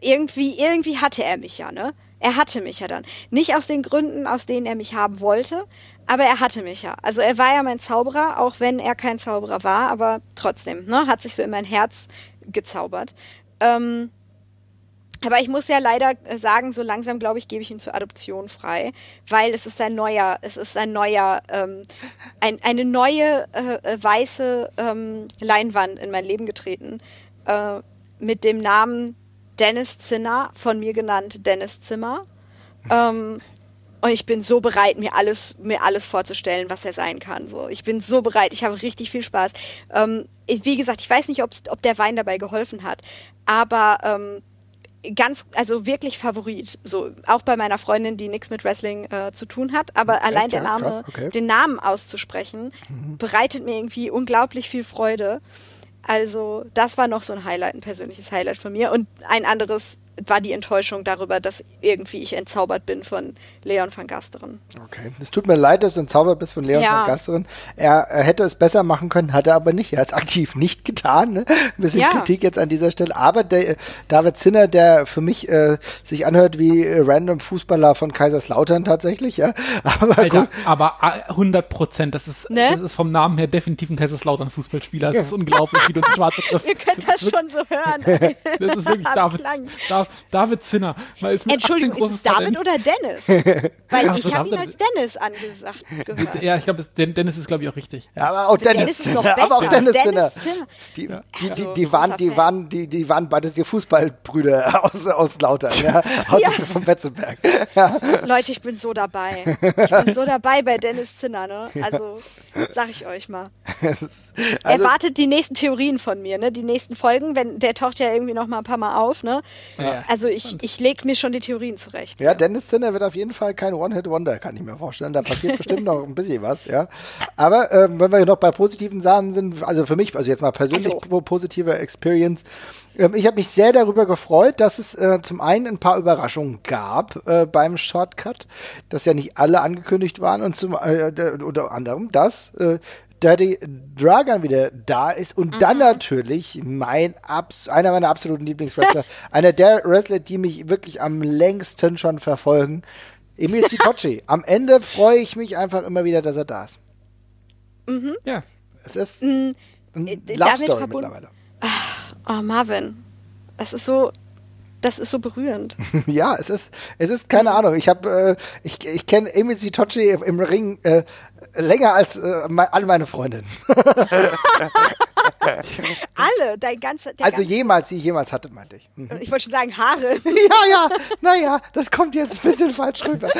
irgendwie, irgendwie hatte er mich ja, ne? Er hatte mich ja dann. Nicht aus den Gründen, aus denen er mich haben wollte, aber er hatte mich ja. Also er war ja mein Zauberer, auch wenn er kein Zauberer war, aber trotzdem, ne, hat sich so in mein Herz gezaubert. Ähm, aber ich muss ja leider sagen, so langsam, glaube ich, gebe ich ihn zur Adoption frei, weil es ist ein neuer, es ist ein neuer, ähm, ein, eine neue äh, äh weiße ähm, Leinwand in mein Leben getreten äh, mit dem Namen Dennis Zinner, von mir genannt Dennis Zimmer. Ähm, und ich bin so bereit, mir alles, mir alles vorzustellen, was er sein kann. So, ich bin so bereit. Ich habe richtig viel Spaß. Ähm, wie gesagt, ich weiß nicht, ob der Wein dabei geholfen hat, aber ähm, ganz, also wirklich Favorit. So, auch bei meiner Freundin, die nichts mit Wrestling äh, zu tun hat, aber Echt, allein der Name, okay. den Namen auszusprechen, mhm. bereitet mir irgendwie unglaublich viel Freude. Also, das war noch so ein Highlight, ein persönliches Highlight von mir. Und ein anderes war die Enttäuschung darüber, dass irgendwie ich entzaubert bin von Leon van Gasteren. Okay, es tut mir leid, dass du entzaubert bist von Leon ja. van Gasteren. Er, er, hätte es besser machen können, hat er aber nicht. Er hat es aktiv nicht getan. Ne? Ein bisschen ja. Kritik jetzt an dieser Stelle. Aber der, David Zinner, der für mich äh, sich anhört wie random Fußballer von Kaiserslautern tatsächlich, ja. Aber, Alter, aber 100 Prozent, das ist, ne? das ist vom Namen her definitiv ein Kaiserslautern-Fußballspieler. Das ja. ist unglaublich, wie du die schwarze triffst. Ihr könnt das, das schon so hören. das ist wirklich David, David David Zinner. Entschuldigung, ist es David Talent. oder Dennis? Weil Ach, ich habe ihn als Dennis angesagt gehört. Ja, ich glaube, Dennis ist, glaube ich, auch richtig. Ja, aber auch Dennis, Dennis Zinner. Aber auch Dennis, Dennis Zinner. Die, ja. die, die, die, waren, die, waren, die, die waren beides die Fußballbrüder aus, aus Lautern, ja, aus ja. vom Betzenberg. Ja. Leute, ich bin so dabei. Ich bin so dabei bei Dennis Zinner, ne? Also, sag ich euch mal. Also, Erwartet die nächsten Theorien von mir, ne? Die nächsten Folgen, wenn der taucht ja irgendwie noch mal ein paar Mal auf, ne? Ja. Also ich, ich lege mir schon die Theorien zurecht. Ja, Dennis Zinner wird auf jeden Fall kein One-Hit-Wonder, kann ich mir vorstellen. Da passiert bestimmt noch ein bisschen was, ja. Aber ähm, wenn wir noch bei positiven Sachen sind, also für mich, also jetzt mal persönlich also. positive Experience, ähm, ich habe mich sehr darüber gefreut, dass es äh, zum einen ein paar Überraschungen gab äh, beim Shortcut, dass ja nicht alle angekündigt waren und zum äh, unter anderem das, Dirty Dragon wieder da ist und mhm. dann natürlich mein Abs einer meiner absoluten Lieblingswrestler, einer der Wrestler, die mich wirklich am längsten schon verfolgen, Emil Citocci. am Ende freue ich mich einfach immer wieder, dass er da ist. Mhm. Ja. Es ist mhm. ein äh, Love Story mittlerweile. Ach, oh, Marvin. Es ist so, das ist so berührend. ja, es ist, es ist keine Ahnung. Ich habe, äh, ich, ich kenne Emil Citocci im Ring äh, länger als äh, me alle meine Freundinnen. Alle, dein ganzer. Also ganze jemals, ich jemals hatte, meinte ich. Mhm. Ich wollte schon sagen Haare. ja, ja, naja, das kommt jetzt ein bisschen falsch rüber.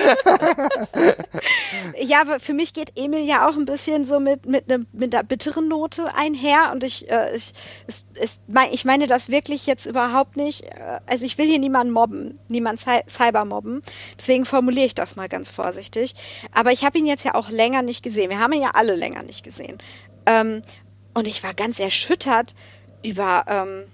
ja, aber für mich geht Emil ja auch ein bisschen so mit, mit, ne, mit einer bitteren Note einher und ich, äh, ich, es, es, ich meine das wirklich jetzt überhaupt nicht. Äh, also ich will hier niemanden mobben, niemanden cyber mobben. Deswegen formuliere ich das mal ganz vorsichtig. Aber ich habe ihn jetzt ja auch länger nicht gesehen. Wir haben ihn ja alle länger nicht gesehen. Ähm, und ich war ganz erschüttert über, ähm,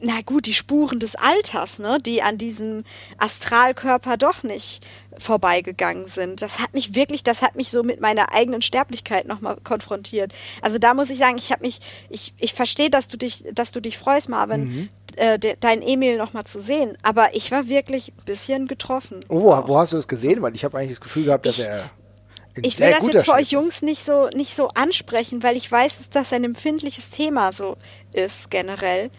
na gut, die Spuren des Alters, ne, die an diesem Astralkörper doch nicht vorbeigegangen sind. Das hat mich wirklich, das hat mich so mit meiner eigenen Sterblichkeit nochmal konfrontiert. Also da muss ich sagen, ich habe mich, ich, ich verstehe, dass du dich, dass du dich freust, Marvin, mhm. äh, de, dein Emil nochmal zu sehen. Aber ich war wirklich ein bisschen getroffen. Oh, wo, wo hast du es gesehen? Weil ich habe eigentlich das Gefühl gehabt, dass ich, er ich will das jetzt für euch Jungs nicht so, nicht so ansprechen, weil ich weiß, dass das ein empfindliches Thema so ist generell.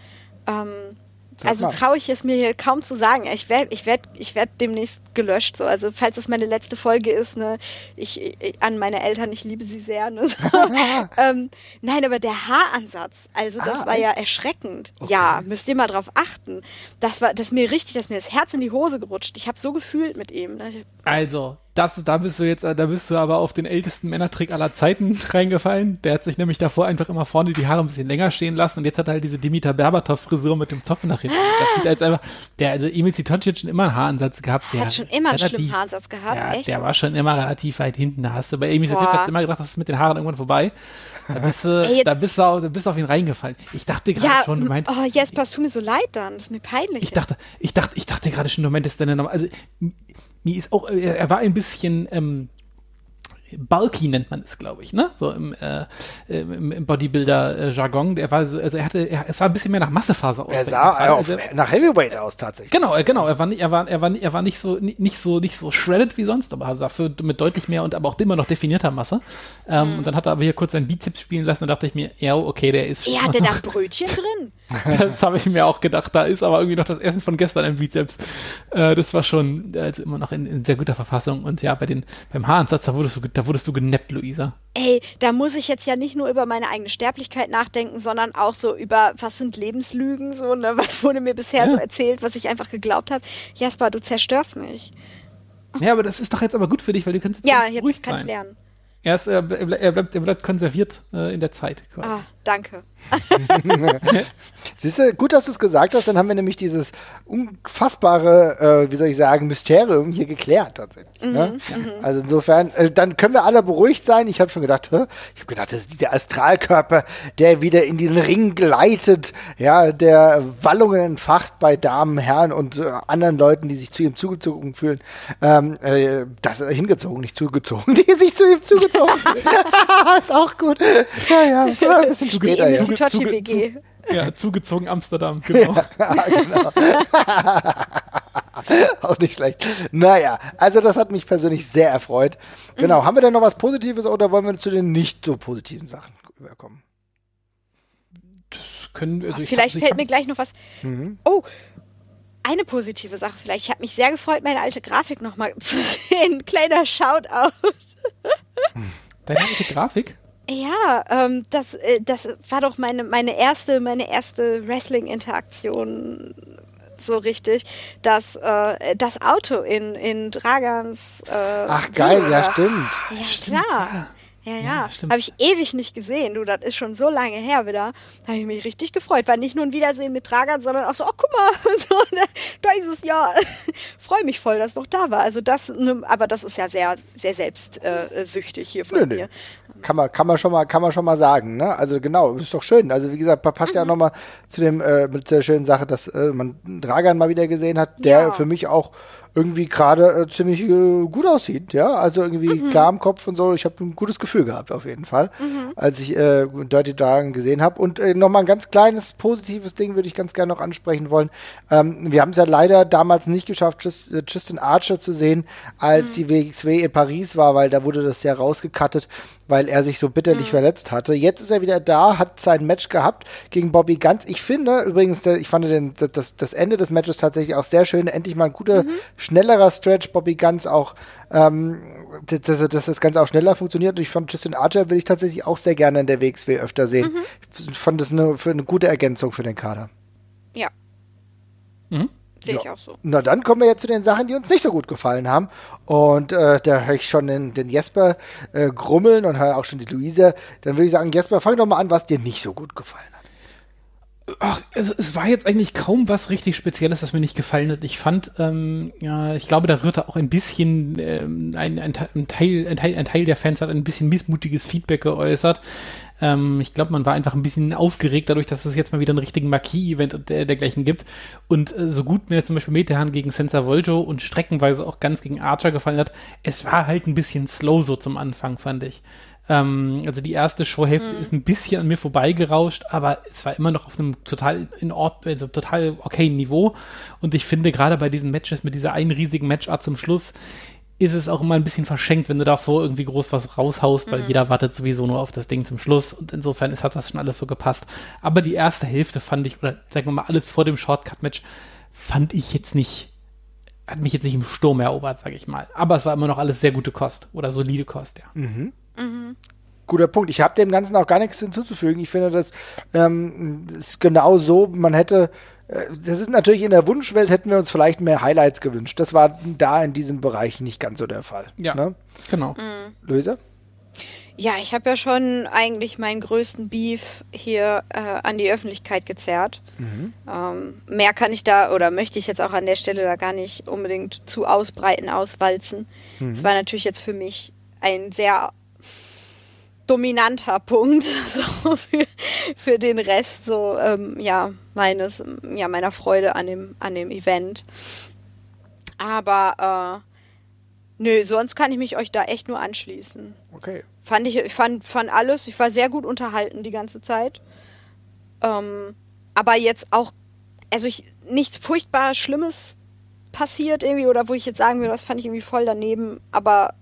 Ähm, also traue ich es mir hier kaum zu sagen. Ich werde ich werd, ich werd demnächst gelöscht. So. Also falls das meine letzte Folge ist, ne, ich, ich an meine Eltern, ich liebe sie sehr. Ne, so. ähm, nein, aber der Haaransatz, also das ah, war echt? ja erschreckend. Okay. Ja, müsst ihr mal drauf achten. Das war, das mir richtig, dass mir das Herz in die Hose gerutscht. Ich habe so gefühlt mit ihm. Ne? Also, das, da bist du jetzt, da bist du aber auf den ältesten Männertrick aller Zeiten reingefallen. Der hat sich nämlich davor einfach immer vorne die Haare ein bisschen länger stehen lassen und jetzt hat er halt diese Dimitar Berbatov-Frisur mit dem Zopf nach hinten. Ah. Einfach, der, also Emil Zitoci hat schon immer einen Haaransatz gehabt. Der hat schon immer einen schlimmen Haaransatz gehabt, ja, echt? Der war schon immer relativ weit hinten. Da hast du bei Emil Zitoci immer gedacht, das ist mit den Haaren irgendwann vorbei. Da bist du, Ey, da bist du, auf, da bist du auf ihn reingefallen. Ich dachte gerade ja, schon, du meintest. Oh, Jesper, es tut mir so leid dann. Das ist mir peinlich. Ich dachte, ich dachte, ich dachte gerade schon, du meintest deine Nummer. Also, mir ist auch, er, er war ein bisschen, ähm, bulky nennt man es, glaube ich, ne? So im, äh, im, im Bodybuilder-Jargon. Der war so, also er hatte, er, sah ein bisschen mehr nach Massephase aus. Er sah also, nach Heavyweight aus tatsächlich. Genau, genau. Er war nicht, er war, er war, er war nicht so, nicht so, nicht so shredded wie sonst, aber dafür mit deutlich mehr und aber auch immer noch definierter Masse. Ähm, mhm. Und dann hat er aber hier kurz seinen Bizeps spielen lassen und dachte ich mir, ja, okay, der ist. Er hatte da Brötchen drin. das habe ich mir auch gedacht. Da ist aber irgendwie noch das Essen von gestern im Bizeps. Äh, das war schon also immer noch in, in, sehr guter Verfassung. Und ja, bei den, beim Haaransatz, da wurdest du, da wurdest du genappt, Luisa. Ey, da muss ich jetzt ja nicht nur über meine eigene Sterblichkeit nachdenken, sondern auch so über, was sind Lebenslügen, so, ne? Was wurde mir bisher ja. so erzählt, was ich einfach geglaubt habe. Jasper, du zerstörst mich. Ja, aber das ist doch jetzt aber gut für dich, weil du kannst jetzt Ja, jetzt kann sein. ich lernen. Er, ist, er, bleibt, er bleibt konserviert äh, in der Zeit. Quasi. Ah, danke. Siehst du, gut, dass du es gesagt hast, dann haben wir nämlich dieses unfassbare, äh, wie soll ich sagen, Mysterium hier geklärt tatsächlich. Mhm, ne? mhm. Also insofern, äh, dann können wir alle beruhigt sein. Ich habe schon gedacht, hä? ich habe gedacht, das ist der Astralkörper, der wieder in den Ring gleitet, ja, der Wallungen entfacht bei Damen, Herren und äh, anderen Leuten, die sich zu ihm zugezogen fühlen. Ähm, äh, das äh, hingezogen, nicht zugezogen, die sich zu ihm zugezogen fühlen. ist auch gut. Ja, ja, ein bisschen später. Die Tochi-WG. Ja, zugezogen Amsterdam, genau. Ja, genau. Auch nicht schlecht. Naja, also das hat mich persönlich sehr erfreut. Genau, haben wir denn noch was Positives oder wollen wir zu den nicht so positiven Sachen überkommen? Das können wir. Also vielleicht hab, fällt mir gleich noch was. Mhm. Oh, eine positive Sache vielleicht. Ich habe mich sehr gefreut, meine alte Grafik nochmal zu sehen. Kleiner Shoutout. Deine alte Grafik? Ja, ähm, das, äh, das war doch meine, meine erste, meine erste Wrestling-Interaktion so richtig, dass äh, das Auto in, in Dragans. Äh, Ach geil, ja stimmt. Ja stimmt, klar. Ja. Ja, ja. ja habe ich ewig nicht gesehen. Du, das ist schon so lange her wieder. Da habe ich mich richtig gefreut. War nicht nur ein Wiedersehen mit Dragan, sondern auch so, oh, guck mal, so, ne, da ist es ja. Freue mich voll, dass es noch da war. Also das, ne, aber das ist ja sehr, sehr selbstsüchtig hier von nee, mir. Nee. Kann man, kann man schon mal, kann man schon mal sagen, ne? Also genau, ist doch schön. Also wie gesagt, passt mhm. ja nochmal zu dem, äh, mit der schönen Sache, dass äh, man Dragan mal wieder gesehen hat, der ja. für mich auch irgendwie gerade äh, ziemlich äh, gut aussieht, ja, also irgendwie mhm. klar im Kopf und so. Ich habe ein gutes Gefühl gehabt auf jeden Fall, mhm. als ich äh, Dirty Dragon gesehen habe. Und äh, nochmal ein ganz kleines positives Ding würde ich ganz gerne noch ansprechen wollen. Ähm, wir haben es ja leider damals nicht geschafft, Trist, äh, Tristan Archer zu sehen, als mhm. die WXW in Paris war, weil da wurde das ja rausgekattet weil er sich so bitterlich mhm. verletzt hatte. Jetzt ist er wieder da, hat sein Match gehabt gegen Bobby Ganz. Ich finde übrigens, ich fand den, das, das Ende des Matches tatsächlich auch sehr schön. Endlich mal ein guter, mhm. Schnellerer Stretch. Bobby Ganz auch, ähm, dass, dass das Ganze auch schneller funktioniert. Und ich fand Justin Archer will ich tatsächlich auch sehr gerne in der WXW öfter sehen. Mhm. Ich fand das eine, für eine gute Ergänzung für den Kader. Ja. Mhm. Sehe ja. ich auch so. Na, dann kommen wir jetzt zu den Sachen, die uns nicht so gut gefallen haben. Und äh, da höre ich schon den, den Jesper äh, grummeln und höre auch schon die Luise. Dann würde ich sagen, Jesper, fang doch mal an, was dir nicht so gut gefallen hat. Ach, also es war jetzt eigentlich kaum was richtig Spezielles, was mir nicht gefallen hat. Ich fand, ähm, ja, ich glaube, da rührte auch ein bisschen ähm, ein, ein, ein, Teil, ein, Teil, ein Teil der Fans hat ein bisschen missmutiges Feedback geäußert. Ähm, ich glaube, man war einfach ein bisschen aufgeregt dadurch, dass es jetzt mal wieder einen richtigen Marquis-Event und der, dergleichen gibt. Und äh, so gut mir zum Beispiel Metehan gegen Senza Volto und streckenweise auch ganz gegen Archer gefallen hat, es war halt ein bisschen slow so zum Anfang, fand ich. Ähm, also die erste Showhälfte mhm. ist ein bisschen an mir vorbeigerauscht, aber es war immer noch auf einem total in Ordnung, also total okay Niveau. Und ich finde gerade bei diesen Matches mit dieser einen riesigen Matchart zum Schluss ist es auch immer ein bisschen verschenkt, wenn du davor irgendwie groß was raushaust, weil mhm. jeder wartet sowieso nur auf das Ding zum Schluss und insofern ist, hat das schon alles so gepasst. Aber die erste Hälfte fand ich, oder sagen wir mal, alles vor dem Shortcut-Match fand ich jetzt nicht, hat mich jetzt nicht im Sturm erobert, sage ich mal. Aber es war immer noch alles sehr gute Kost oder solide Kost, ja. Mhm. Mhm. Guter Punkt. Ich habe dem Ganzen auch gar nichts hinzuzufügen. Ich finde, das ähm, ist genau so, man hätte äh, das ist natürlich in der Wunschwelt hätten wir uns vielleicht mehr Highlights gewünscht. Das war da in diesem Bereich nicht ganz so der Fall. Ja, ne? genau. Mhm. Löser? Ja, ich habe ja schon eigentlich meinen größten Beef hier äh, an die Öffentlichkeit gezerrt. Mhm. Ähm, mehr kann ich da oder möchte ich jetzt auch an der Stelle da gar nicht unbedingt zu ausbreiten, auswalzen. Es mhm. war natürlich jetzt für mich ein sehr dominanter Punkt so für, für den Rest so ähm, ja meines ja meiner Freude an dem an dem Event. Aber Nö, sonst kann ich mich euch da echt nur anschließen. Okay. Fand ich, ich fand, fand alles, ich war sehr gut unterhalten die ganze Zeit. Ähm, aber jetzt auch, also ich, nichts furchtbar Schlimmes passiert irgendwie oder wo ich jetzt sagen würde, das fand ich irgendwie voll daneben. Aber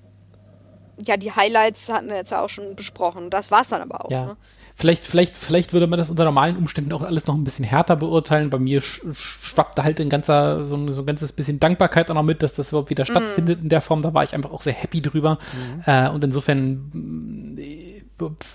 ja, die Highlights hatten wir jetzt ja auch schon besprochen. Das war es dann aber auch. Ja. Ne? Vielleicht, vielleicht, vielleicht würde man das unter normalen Umständen auch alles noch ein bisschen härter beurteilen. Bei mir sch schwappte halt ein ganzer, so ein, so ein ganzes bisschen Dankbarkeit auch noch mit, dass das überhaupt wieder stattfindet in der Form. Da war ich einfach auch sehr happy drüber. Äh, und insofern,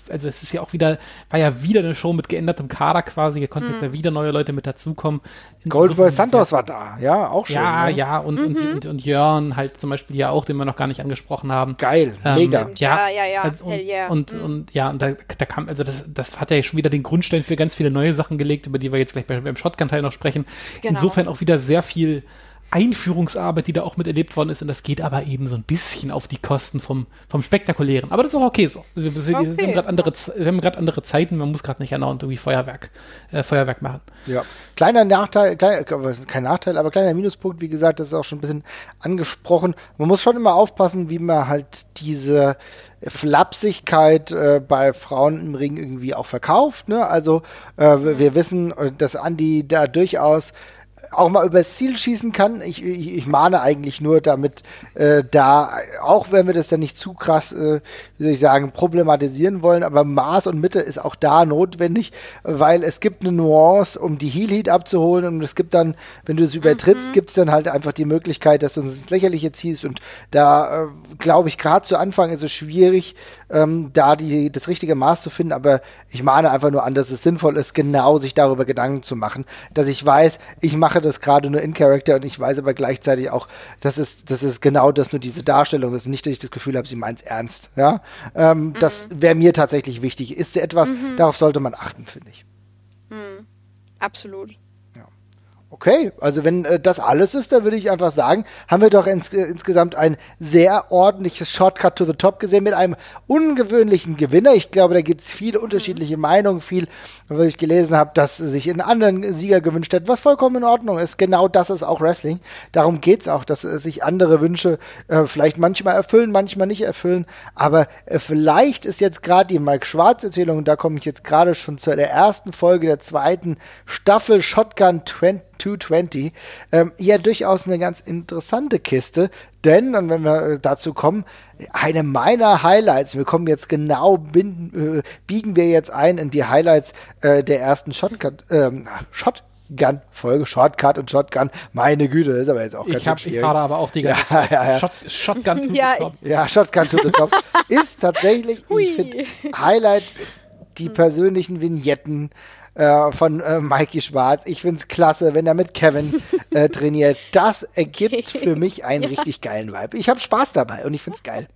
also es ist ja auch wieder, war ja wieder eine Show mit geändertem Kader quasi. Hier konnten jetzt ja wieder neue Leute mit dazukommen. Goldboy Santos war da, ja, auch schön. Ja, ne? ja, und, und, und, und Jörn halt zum Beispiel ja auch, den wir noch gar nicht angesprochen haben. Geil, Ähm, mega. Ja, ja, ja, Also, und, hell yeah. und, Mhm. und ja, und da, da kam, also das, das hat ja schon wieder den Grundstein für ganz viele neue Sachen gelegt, über die wir jetzt gleich bei, beim Shotgun-Teil noch sprechen. Genau. Insofern auch wieder sehr viel Einführungsarbeit, die da auch mit erlebt worden ist. Und das geht aber eben so ein bisschen auf die Kosten vom, vom Spektakulären. Aber das ist auch okay so. Wir, wir, wir Okay, haben gerade andere, wir haben gerade andere Zeiten, man muss gerade nicht andauernd irgendwie Feuerwerk, äh, Feuerwerk machen. Ja. Kleiner Nachteil, klein, kein Nachteil, aber kleiner Minuspunkt, wie gesagt, das ist auch schon ein bisschen angesprochen. Man muss schon immer aufpassen, wie man halt diese Flapsigkeit äh, bei Frauen im Ring irgendwie auch verkauft. Ne? Also äh, wir, wir wissen, äh, dass Andi da durchaus auch mal übers Ziel schießen kann. Ich, ich, ich mahne eigentlich nur damit, äh, da, auch wenn wir das dann nicht zu krass, äh, wie soll ich sagen, problematisieren wollen, aber Maß und Mitte ist auch da notwendig, weil es gibt eine Nuance, um die Heel Heat abzuholen und es gibt dann, wenn du es übertrittst, gibt es dann halt einfach die Möglichkeit, dass du uns ins Lächerliche ziehst und da äh, glaube ich, gerade zu Anfang ist es schwierig, ähm, da die, das richtige Maß zu finden, aber ich mahne einfach nur an, dass es sinnvoll ist, genau sich darüber Gedanken zu machen, dass ich weiß, ich mache das gerade nur in Character und ich weiß aber gleichzeitig auch, dass es, dass es genau das nur diese Darstellung ist, nicht, dass ich das Gefühl habe, sie meint es ernst, ja, ähm, das wäre mir tatsächlich wichtig, ist etwas, darauf sollte man achten, finde ich. Absolut. Okay, also wenn äh, das alles ist, dann würde ich einfach sagen, haben wir doch ins, äh, insgesamt ein sehr ordentliches Shortcut to the Top gesehen mit einem ungewöhnlichen Gewinner. Ich glaube, da gibt es viele unterschiedliche Meinungen, viel, was ich gelesen habe, dass sich einen anderen Sieger gewünscht hätte, was vollkommen in Ordnung ist. Genau das ist auch Wrestling. Darum geht's auch, dass äh, sich andere Wünsche äh, vielleicht manchmal erfüllen, manchmal nicht erfüllen. Aber äh, vielleicht ist jetzt gerade die Mike Schwarz-Erzählung, und da komme ich jetzt gerade schon zu der ersten Folge der zweiten Staffel Shotgun 20 220, ähm, ja durchaus eine ganz interessante Kiste, denn, und wenn wir äh, dazu kommen, eine meiner Highlights, wir kommen jetzt genau, binden, äh, biegen wir jetzt ein in die Highlights äh, der ersten Shotgun, ähm, Shotgun-Folge, Shortcut und Shotgun, meine Güte, das ist aber jetzt auch ganz Ich, hab, schön ich fahre aber auch die ganze Ja, ja, ja. Shot, Shotgun to Ja, the top. Ja, Shotgun to the Top ist tatsächlich, Hui. ich finde, Highlight die persönlichen Vignetten äh, von äh, Mikey Schwarz. Ich finde es klasse, wenn er mit Kevin äh, trainiert. Das ergibt für mich einen richtig geilen Vibe. Ich habe Spaß dabei und ich finde es geil.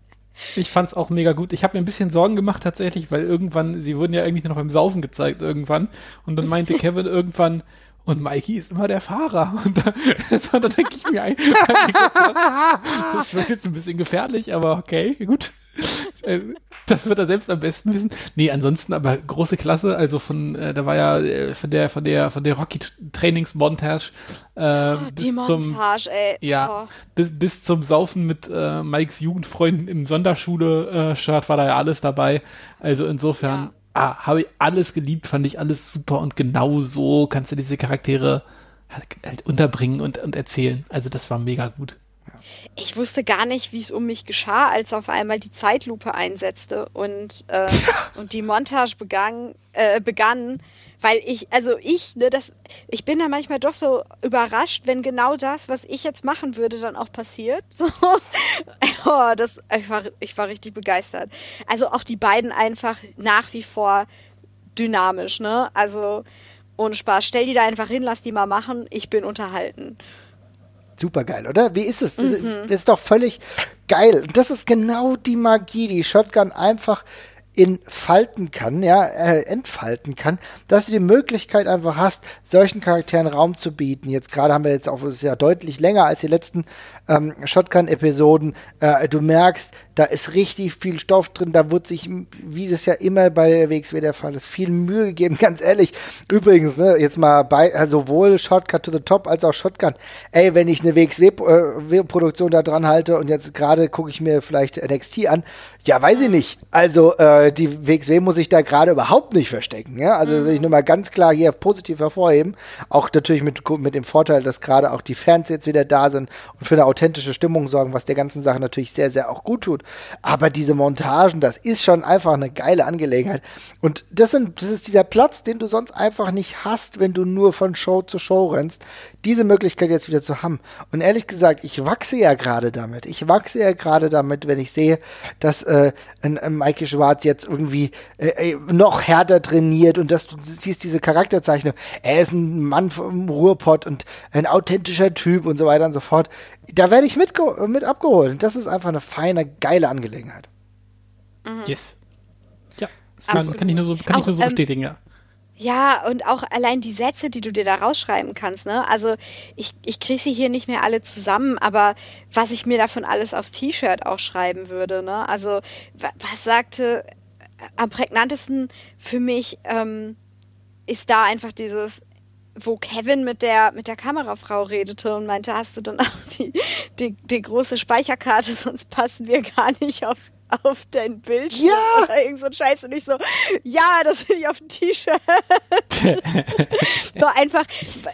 Ich fand's auch mega gut. Ich habe mir ein bisschen Sorgen gemacht tatsächlich, weil irgendwann, sie wurden ja irgendwie nur noch beim Saufen gezeigt irgendwann. Und dann meinte Kevin irgendwann, und Mikey ist immer der Fahrer. Und da, da denke ich mir, ein- das wird jetzt ein bisschen gefährlich, aber okay, gut. Äh, Das wird er selbst am besten wissen. Nee, ansonsten aber große Klasse. Also von, äh, da war ja äh, von der, von der, von der Rocky Trainingsmontage äh, Die bis zum, Montage, ey. ja, Oh. bis, bis zum Saufen mit äh, Mikes Jugendfreunden im Sonderschule-Shirt war da ja alles dabei. Also insofern ah, habe ich alles geliebt, fand ich alles super und genau so kannst du diese Charaktere halt, halt unterbringen und, und erzählen. Also das war mega gut. Ich wusste gar nicht, wie es um mich geschah, als auf einmal die Zeitlupe einsetzte und, äh, und die Montage begann, äh, begann, weil ich, also ich, ne, das, ich bin da manchmal doch so überrascht, wenn genau das, was ich jetzt machen würde, dann auch passiert. So. oh, das, ich, war, ich war richtig begeistert. Also auch die beiden einfach nach wie vor dynamisch, ne? Also ohne Spaß. Stell die da einfach hin, lass die mal machen. Ich bin unterhalten. Super geil, oder? Wie ist es? Das ist doch völlig geil. Und das ist genau die Magie, die Shotgun einfach entfalten kann, ja, äh, entfalten kann, dass du die Möglichkeit einfach hast, solchen Charakteren Raum zu bieten. Jetzt gerade haben wir jetzt auch, es ist ja deutlich länger als die letzten ähm, Shotgun-Episoden. Äh, du merkst, da ist richtig viel Stoff drin, da wird sich, wie das ja immer bei der WXW der Fall ist, viel Mühe gegeben, ganz ehrlich. Übrigens, ne, jetzt mal bei, also sowohl Shotgun to the Top als auch Shotgun. Ey, wenn ich eine WXW-Produktion äh, da dran halte und jetzt gerade gucke ich mir vielleicht NXT an, ja, weiß ich nicht. Also, äh, die WXW muss ich da gerade überhaupt nicht verstecken, ja. Also, will ich nur mal ganz klar hier positiv hervorheben. Auch natürlich mit, mit dem Vorteil, dass gerade auch die Fans jetzt wieder da sind und für eine authentische Stimmung sorgen, was der ganzen Sache natürlich sehr, sehr auch gut tut. Aber diese Montagen, das ist schon einfach eine geile Angelegenheit. Und das, sind, das ist dieser Platz, den du sonst einfach nicht hast, wenn du nur von Show zu Show rennst diese Möglichkeit jetzt wieder zu haben. Und ehrlich gesagt, ich wachse ja gerade damit. Ich wachse ja gerade damit, wenn ich sehe, dass äh, ein, ein Mikey Schwarz jetzt irgendwie äh, äh, noch härter trainiert und dass du siehst diese Charakterzeichnung. Er ist ein Mann vom Ruhrpott und ein authentischer Typ und so weiter und so fort. Da werde ich mit, mit abgeholt. Das ist einfach eine feine, geile Angelegenheit. Mhm. Yes. Ja, kann, kann, ich nur so, kann auch, ich nur so ähm, bestätigen, ja. Ja, und auch allein die Sätze, die du dir da rausschreiben kannst, ne? Also ich, ich kriege sie hier nicht mehr alle zusammen, aber was ich mir davon alles aufs T-Shirt auch schreiben würde, ne? Also was sagte äh, am prägnantesten für mich ähm, ist da einfach dieses, wo Kevin mit der, mit der Kamerafrau redete und meinte, hast du dann auch die, die, die große Speicherkarte, sonst passen wir gar nicht auf auf dein Bild ja. oder irgend so ein Scheiß und ich so, ja, das will ich auf ein T-Shirt. so einfach,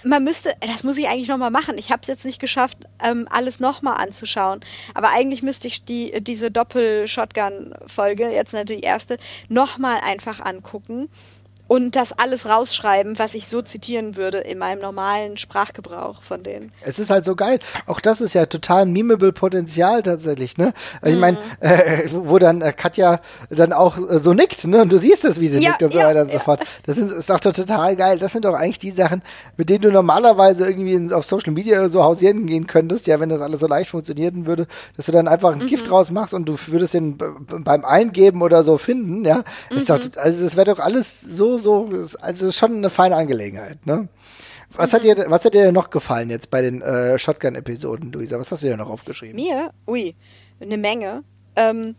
man müsste, das muss ich eigentlich nochmal machen. Ich habe es jetzt nicht geschafft, ähm, alles nochmal anzuschauen. Aber eigentlich müsste ich die, diese Doppel-Shotgun-Folge, jetzt natürlich die erste, nochmal einfach angucken und das alles rausschreiben, was ich so zitieren würde in meinem normalen Sprachgebrauch von denen. Es ist halt so geil. Auch das ist ja total memeable Potenzial tatsächlich, ne? Ich meine, mhm. äh, wo dann äh, Katja dann auch äh, so nickt, ne? Und du siehst es, wie sie ja, nickt und so ja, weiter und so fort. Das sind, ist doch total geil. Das sind doch eigentlich die Sachen, mit denen du normalerweise irgendwie in, auf Social Media so hausieren gehen könntest, ja, wenn das alles so leicht funktionieren würde, dass du dann einfach ein mhm. Gift draus machst und du würdest den beim Eingeben oder so finden, ja. Mhm. Doch, also das wäre doch alles so so, also schon eine feine Angelegenheit, ne? Was, mhm. hat dir, was hat dir noch gefallen jetzt bei den äh, Shotgun-Episoden, Luisa? Was hast du dir noch aufgeschrieben? Mir? Ui, eine Menge. Ähm,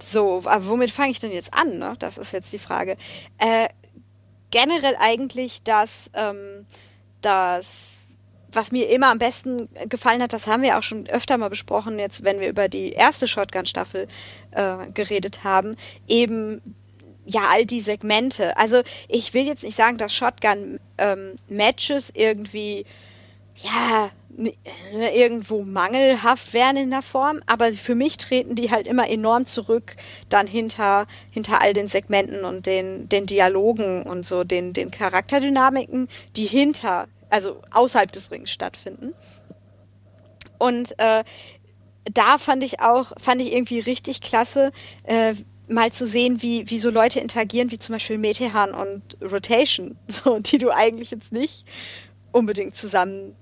so, aber womit fange ich denn jetzt an? Ne? Das ist jetzt die Frage. Äh, generell eigentlich, dass ähm, das was mir immer am besten gefallen hat, das haben wir auch schon öfter mal besprochen, jetzt wenn wir über die erste Shotgun-Staffel äh, geredet haben, eben ja, all die Segmente. Also ich will jetzt nicht sagen, dass Shotgun-Matches ähm, irgendwie, ja, irgendwo mangelhaft wären in der Form, aber für mich treten die halt immer enorm zurück dann hinter, hinter all den Segmenten und den, den Dialogen und so, den, den Charakterdynamiken, die hinter, also außerhalb des Rings stattfinden. Und äh, da fand ich auch, fand ich irgendwie richtig klasse, äh, mal zu sehen, wie, wie so Leute interagieren, wie zum Beispiel Metehan und Rotation, so, die du eigentlich jetzt nicht unbedingt zusammen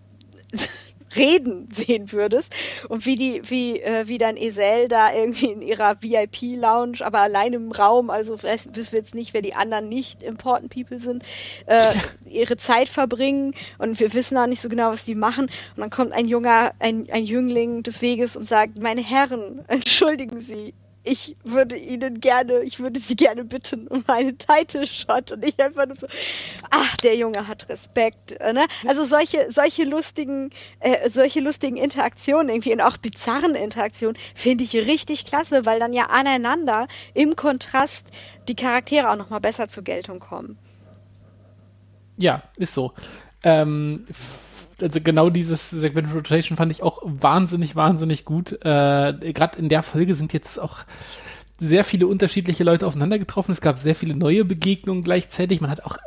reden sehen würdest. Und wie die wie äh, wie dann Esel da irgendwie in ihrer VIP Lounge aber allein im Raum also wissen wir jetzt nicht wer die anderen nicht important people sind äh, ihre Zeit verbringen. Und wir wissen auch nicht so genau was die machen. Und dann kommt ein junger ein, ein Jüngling des Weges und sagt meine Herren entschuldigen Sie ich würde Ihnen gerne, ich würde Sie gerne bitten um einen Title Shot und ich einfach nur so, ach, der Junge hat Respekt, äh, ne? Also solche, solche lustigen, äh, solche lustigen Interaktionen irgendwie und auch bizarren Interaktionen finde ich richtig klasse, weil dann ja aneinander im Kontrast die Charaktere auch nochmal besser zur Geltung kommen. Ja, ist so. Ähm, also genau dieses Segment Rotation fand ich auch wahnsinnig, wahnsinnig gut. Äh, Gerade in der Folge sind jetzt auch sehr viele unterschiedliche Leute aufeinander getroffen. Es gab sehr viele neue Begegnungen gleichzeitig. Man hat auch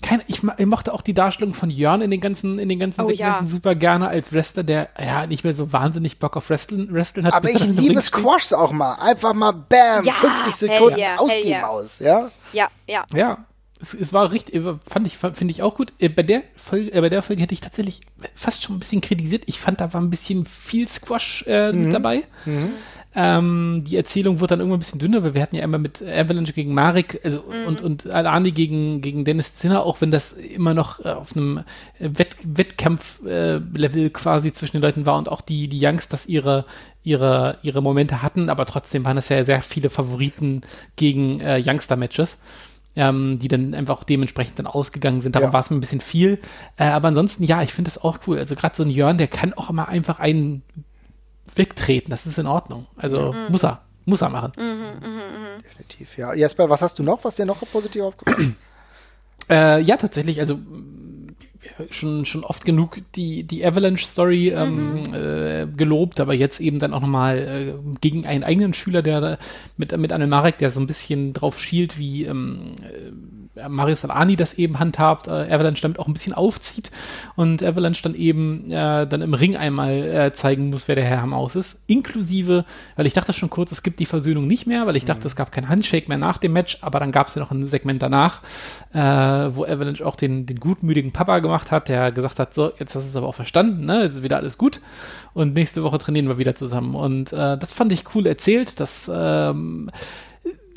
keine, ich, ich, mochte auch die Darstellung von Jörn in den ganzen, in den ganzen oh, Segmenten ja. super gerne als Wrestler, der ja nicht mehr so wahnsinnig Bock auf Wrestling, Wrestling hat. Aber ich liebe Squash auch mal. Einfach mal bam, ja, 50 Sekunden yeah, aus die yeah. Maus, ja? Ja, ja. Ja. Es, es war richtig, fand ich, finde ich auch gut. Äh, bei der Folge, äh, bei der Folge hätte ich tatsächlich fast schon ein bisschen kritisiert. Ich fand, da war ein bisschen viel Squash äh, mhm. mit dabei. Mhm. Ähm, die Erzählung wurde dann irgendwann ein bisschen dünner, weil wir hatten ja einmal mit Avalanche gegen Marek also, mhm. und, und Alani gegen, gegen Dennis Zinner, auch wenn das immer noch äh, auf einem Wett, Wettkampf-Level äh, quasi zwischen den Leuten war und auch die, die Youngsters ihre, ihre, ihre Momente hatten, aber trotzdem waren es ja sehr viele Favoriten gegen äh, Youngster-Matches ähm, die dann einfach dementsprechend dann ausgegangen sind. Darum ja. war es mir ein bisschen viel. Äh, aber ansonsten, ja, ich finde das auch cool. Also gerade so ein Jörn, der kann auch immer einfach einen wegtreten. Das ist in Ordnung. Also mhm. muss er. Muss er machen. Mhm, mh, mh. Definitiv, ja. Jesper, was hast du noch, was dir noch positiv aufgefallen ist? äh, ja, tatsächlich. Also schon, schon oft genug die, die Avalanche-Story ähm, mhm. äh, gelobt, aber jetzt eben dann auch nochmal äh, gegen einen eigenen Schüler, der mit, mit einem Marek, der so ein bisschen drauf schielt, wie ähm, äh, Marius Alani das eben handhabt, äh, Avalanche damit auch ein bisschen aufzieht und Avalanche dann eben äh, dann im Ring einmal äh, zeigen muss, wer der Herr am Haus ist. Inklusive, weil ich dachte schon kurz, es gibt die Versöhnung nicht mehr, weil ich dachte, mhm. es gab kein Handshake mehr nach dem Match, aber dann gab es ja noch ein Segment danach, äh, wo Avalanche auch den, den gutmütigen Papa gemacht hat, der gesagt hat, so, jetzt hast du es aber auch verstanden, ne? Jetzt ist wieder alles gut und nächste Woche trainieren wir wieder zusammen. Und äh, das fand ich cool erzählt, dass ähm,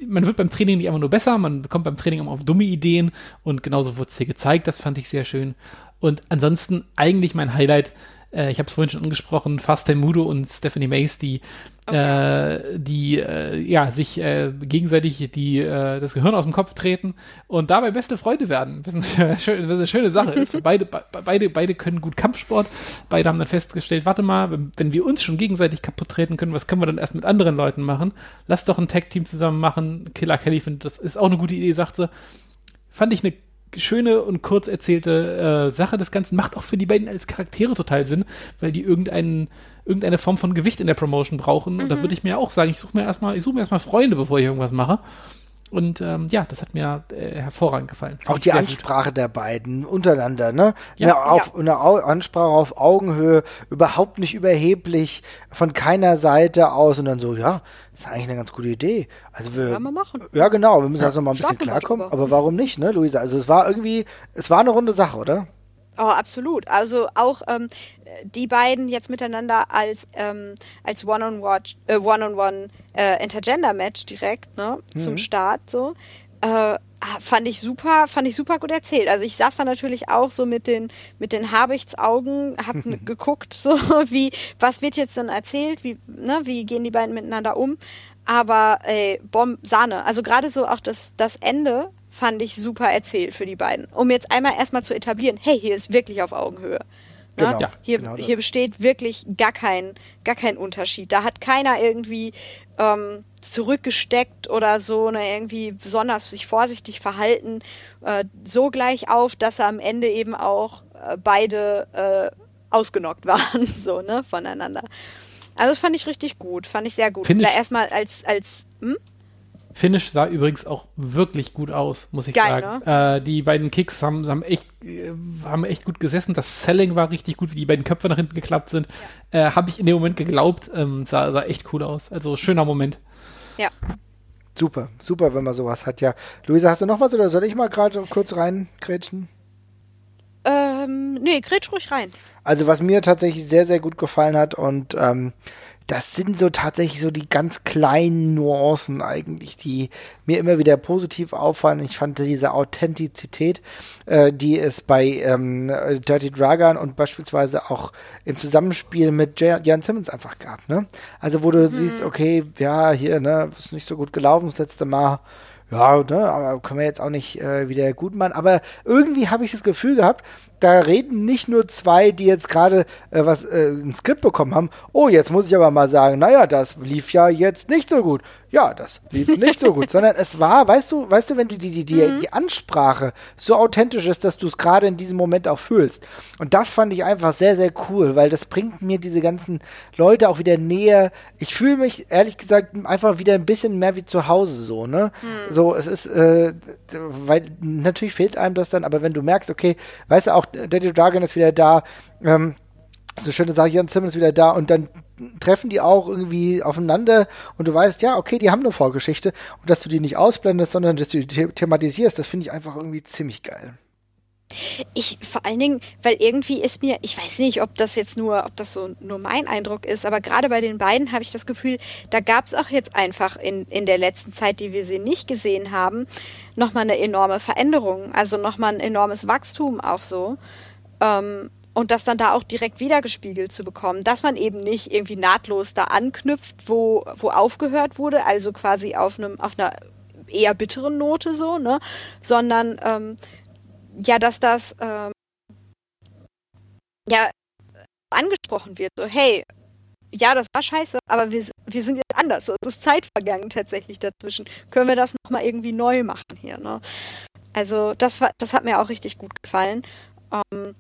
man wird beim Training nicht einfach nur besser, man kommt beim Training immer auf dumme Ideen und genauso wurde es hier gezeigt, das fand ich sehr schön. Und ansonsten eigentlich mein Highlight, äh, ich habe es vorhin schon angesprochen, Fast Mudo und Stephanie Mace, die okay. äh, die äh, ja sich äh, gegenseitig die äh, das Gehirn aus dem Kopf treten und dabei beste Freunde werden. Was eine, schöne, was eine schöne Sache ist. beide, beide, beide können gut Kampfsport. Beide haben dann festgestellt, warte mal, wenn, wenn, wir uns schon gegenseitig kaputt treten können, was können wir dann erst mit anderen Leuten machen? Lass doch ein Tag-Team zusammen machen. Killer Kelly findet, das ist auch eine gute Idee, sagt sie. Fand ich eine schöne und kurz erzählte äh, Sache des Ganzen. Macht auch für die beiden als Charaktere total Sinn, weil die irgendeinen, irgendeine Form von Gewicht in der Promotion brauchen. Mhm. Und da mhm. würde ich mir auch sagen, ich suche mir erstmal, ich suche mir erstmal Freunde, bevor ich irgendwas mache. Und ähm, ja, das hat mir äh, hervorragend gefallen. Fand auch die Ansprache gut. der beiden untereinander, ne? Ja. Eine, auf, ja. eine Ansprache auf Augenhöhe, überhaupt nicht überheblich, von keiner Seite aus und dann so, ja, ist eigentlich eine ganz gute Idee. Also wir, wir machen. ja genau, wir müssen ja. noch mal ein bisschen klarkommen, aber warum nicht, ne, Luisa? Also es war irgendwie, es war eine runde Sache, oder? Oh, absolut. Also auch ähm, die beiden jetzt miteinander als, ähm, als One-on-One äh, One -on -One, äh, Intergender-Match direkt ne, mhm. zum Start so. Äh, fand ich super, fand ich super gut erzählt. Also ich saß da natürlich auch so mit den mit den Habichtsaugen, hab geguckt, so wie was wird jetzt denn erzählt, wie ne, wie gehen die beiden miteinander um? Aber ey, Bomb Sahne. Also gerade so auch das das Ende fand ich super erzählt für die beiden. Um jetzt einmal erstmal zu etablieren, hey, hier ist wirklich auf Augenhöhe. Genau, ja, hier, genau hier besteht wirklich gar kein, gar kein Unterschied. Da hat keiner irgendwie ähm, zurückgesteckt oder so, ne, irgendwie besonders sich vorsichtig verhalten, äh, so gleich auf, dass er am Ende eben auch äh, beide äh, ausgenockt waren, so, ne, voneinander. Also das fand ich richtig gut, fand ich sehr gut. Finde ich erstmal als, als, hm? Finish sah übrigens auch wirklich gut aus, muss ich Geil, sagen. Ne? Äh, die beiden Kicks haben, haben, echt, äh, haben echt gut gesessen. Das Selling war richtig gut, wie die beiden Köpfe nach hinten geklappt sind. Ja. Äh, Habe ich in dem Moment geglaubt. Ähm, sah, sah echt cool aus. Also schöner Moment. Ja. Super, super, wenn man sowas hat. Ja, Luisa, hast du noch was oder soll ich mal gerade kurz reingrätschen? Ähm, nee, grätsch ruhig rein. Also was mir tatsächlich sehr, sehr gut gefallen hat und ähm, das sind so tatsächlich so die ganz kleinen Nuancen eigentlich, die mir immer wieder positiv auffallen. Ich fand diese Authentizität, äh, die es bei ähm, Dirty Dragon und beispielsweise auch im Zusammenspiel mit Jan Simmons einfach gab. Ne? Also wo du mhm. siehst, okay, ja, hier, ne, ist nicht so gut gelaufen das letzte Mal ja, ne, aber können wir jetzt auch nicht äh, wieder gut machen. Aber irgendwie habe ich das Gefühl gehabt, da reden nicht nur zwei, die jetzt gerade äh, was äh, ein Skript bekommen haben. Oh, jetzt muss ich aber mal sagen, naja, das lief ja jetzt nicht so gut. Ja, das lief nicht so gut, sondern es war, weißt du, weißt du, wenn die die die mhm. die Ansprache so authentisch ist, dass du es gerade in diesem Moment auch fühlst. Und das fand ich einfach sehr sehr cool, weil das bringt mir diese ganzen Leute auch wieder näher. Ich fühle mich ehrlich gesagt einfach wieder ein bisschen mehr wie zu Hause so, ne? Mhm. So, es ist äh, weil natürlich fehlt einem das dann, aber wenn du merkst, okay, weißt du auch Daddy Dragon ist wieder da. Ähm, so schöne Sache, Jan Simmons ist wieder da und dann treffen die auch irgendwie aufeinander und du weißt, ja, okay, die haben eine Vorgeschichte und dass du die nicht ausblendest, sondern dass du die thematisierst, das finde ich einfach irgendwie ziemlich geil. Ich vor allen Dingen, weil irgendwie ist mir, ich weiß nicht, ob das jetzt nur, ob das so nur mein Eindruck ist, aber gerade bei den beiden habe ich das Gefühl, da gab es auch jetzt einfach in, in der letzten Zeit, die wir sie nicht gesehen haben, nochmal eine enorme Veränderung, also nochmal ein enormes Wachstum auch so. Ähm, und das dann da auch direkt wiedergespiegelt zu bekommen, dass man eben nicht irgendwie nahtlos da anknüpft, wo, wo aufgehört wurde, also quasi auf einem, auf einer eher bitteren Note so, ne, sondern ähm, ja, dass das ähm, ja angesprochen wird. So, hey, ja, das war scheiße, aber wir, wir sind jetzt anders. Es ist Zeit vergangen tatsächlich dazwischen. Können wir das nochmal irgendwie neu machen hier, ne? Also, das, war, das hat mir auch richtig gut gefallen. Ähm,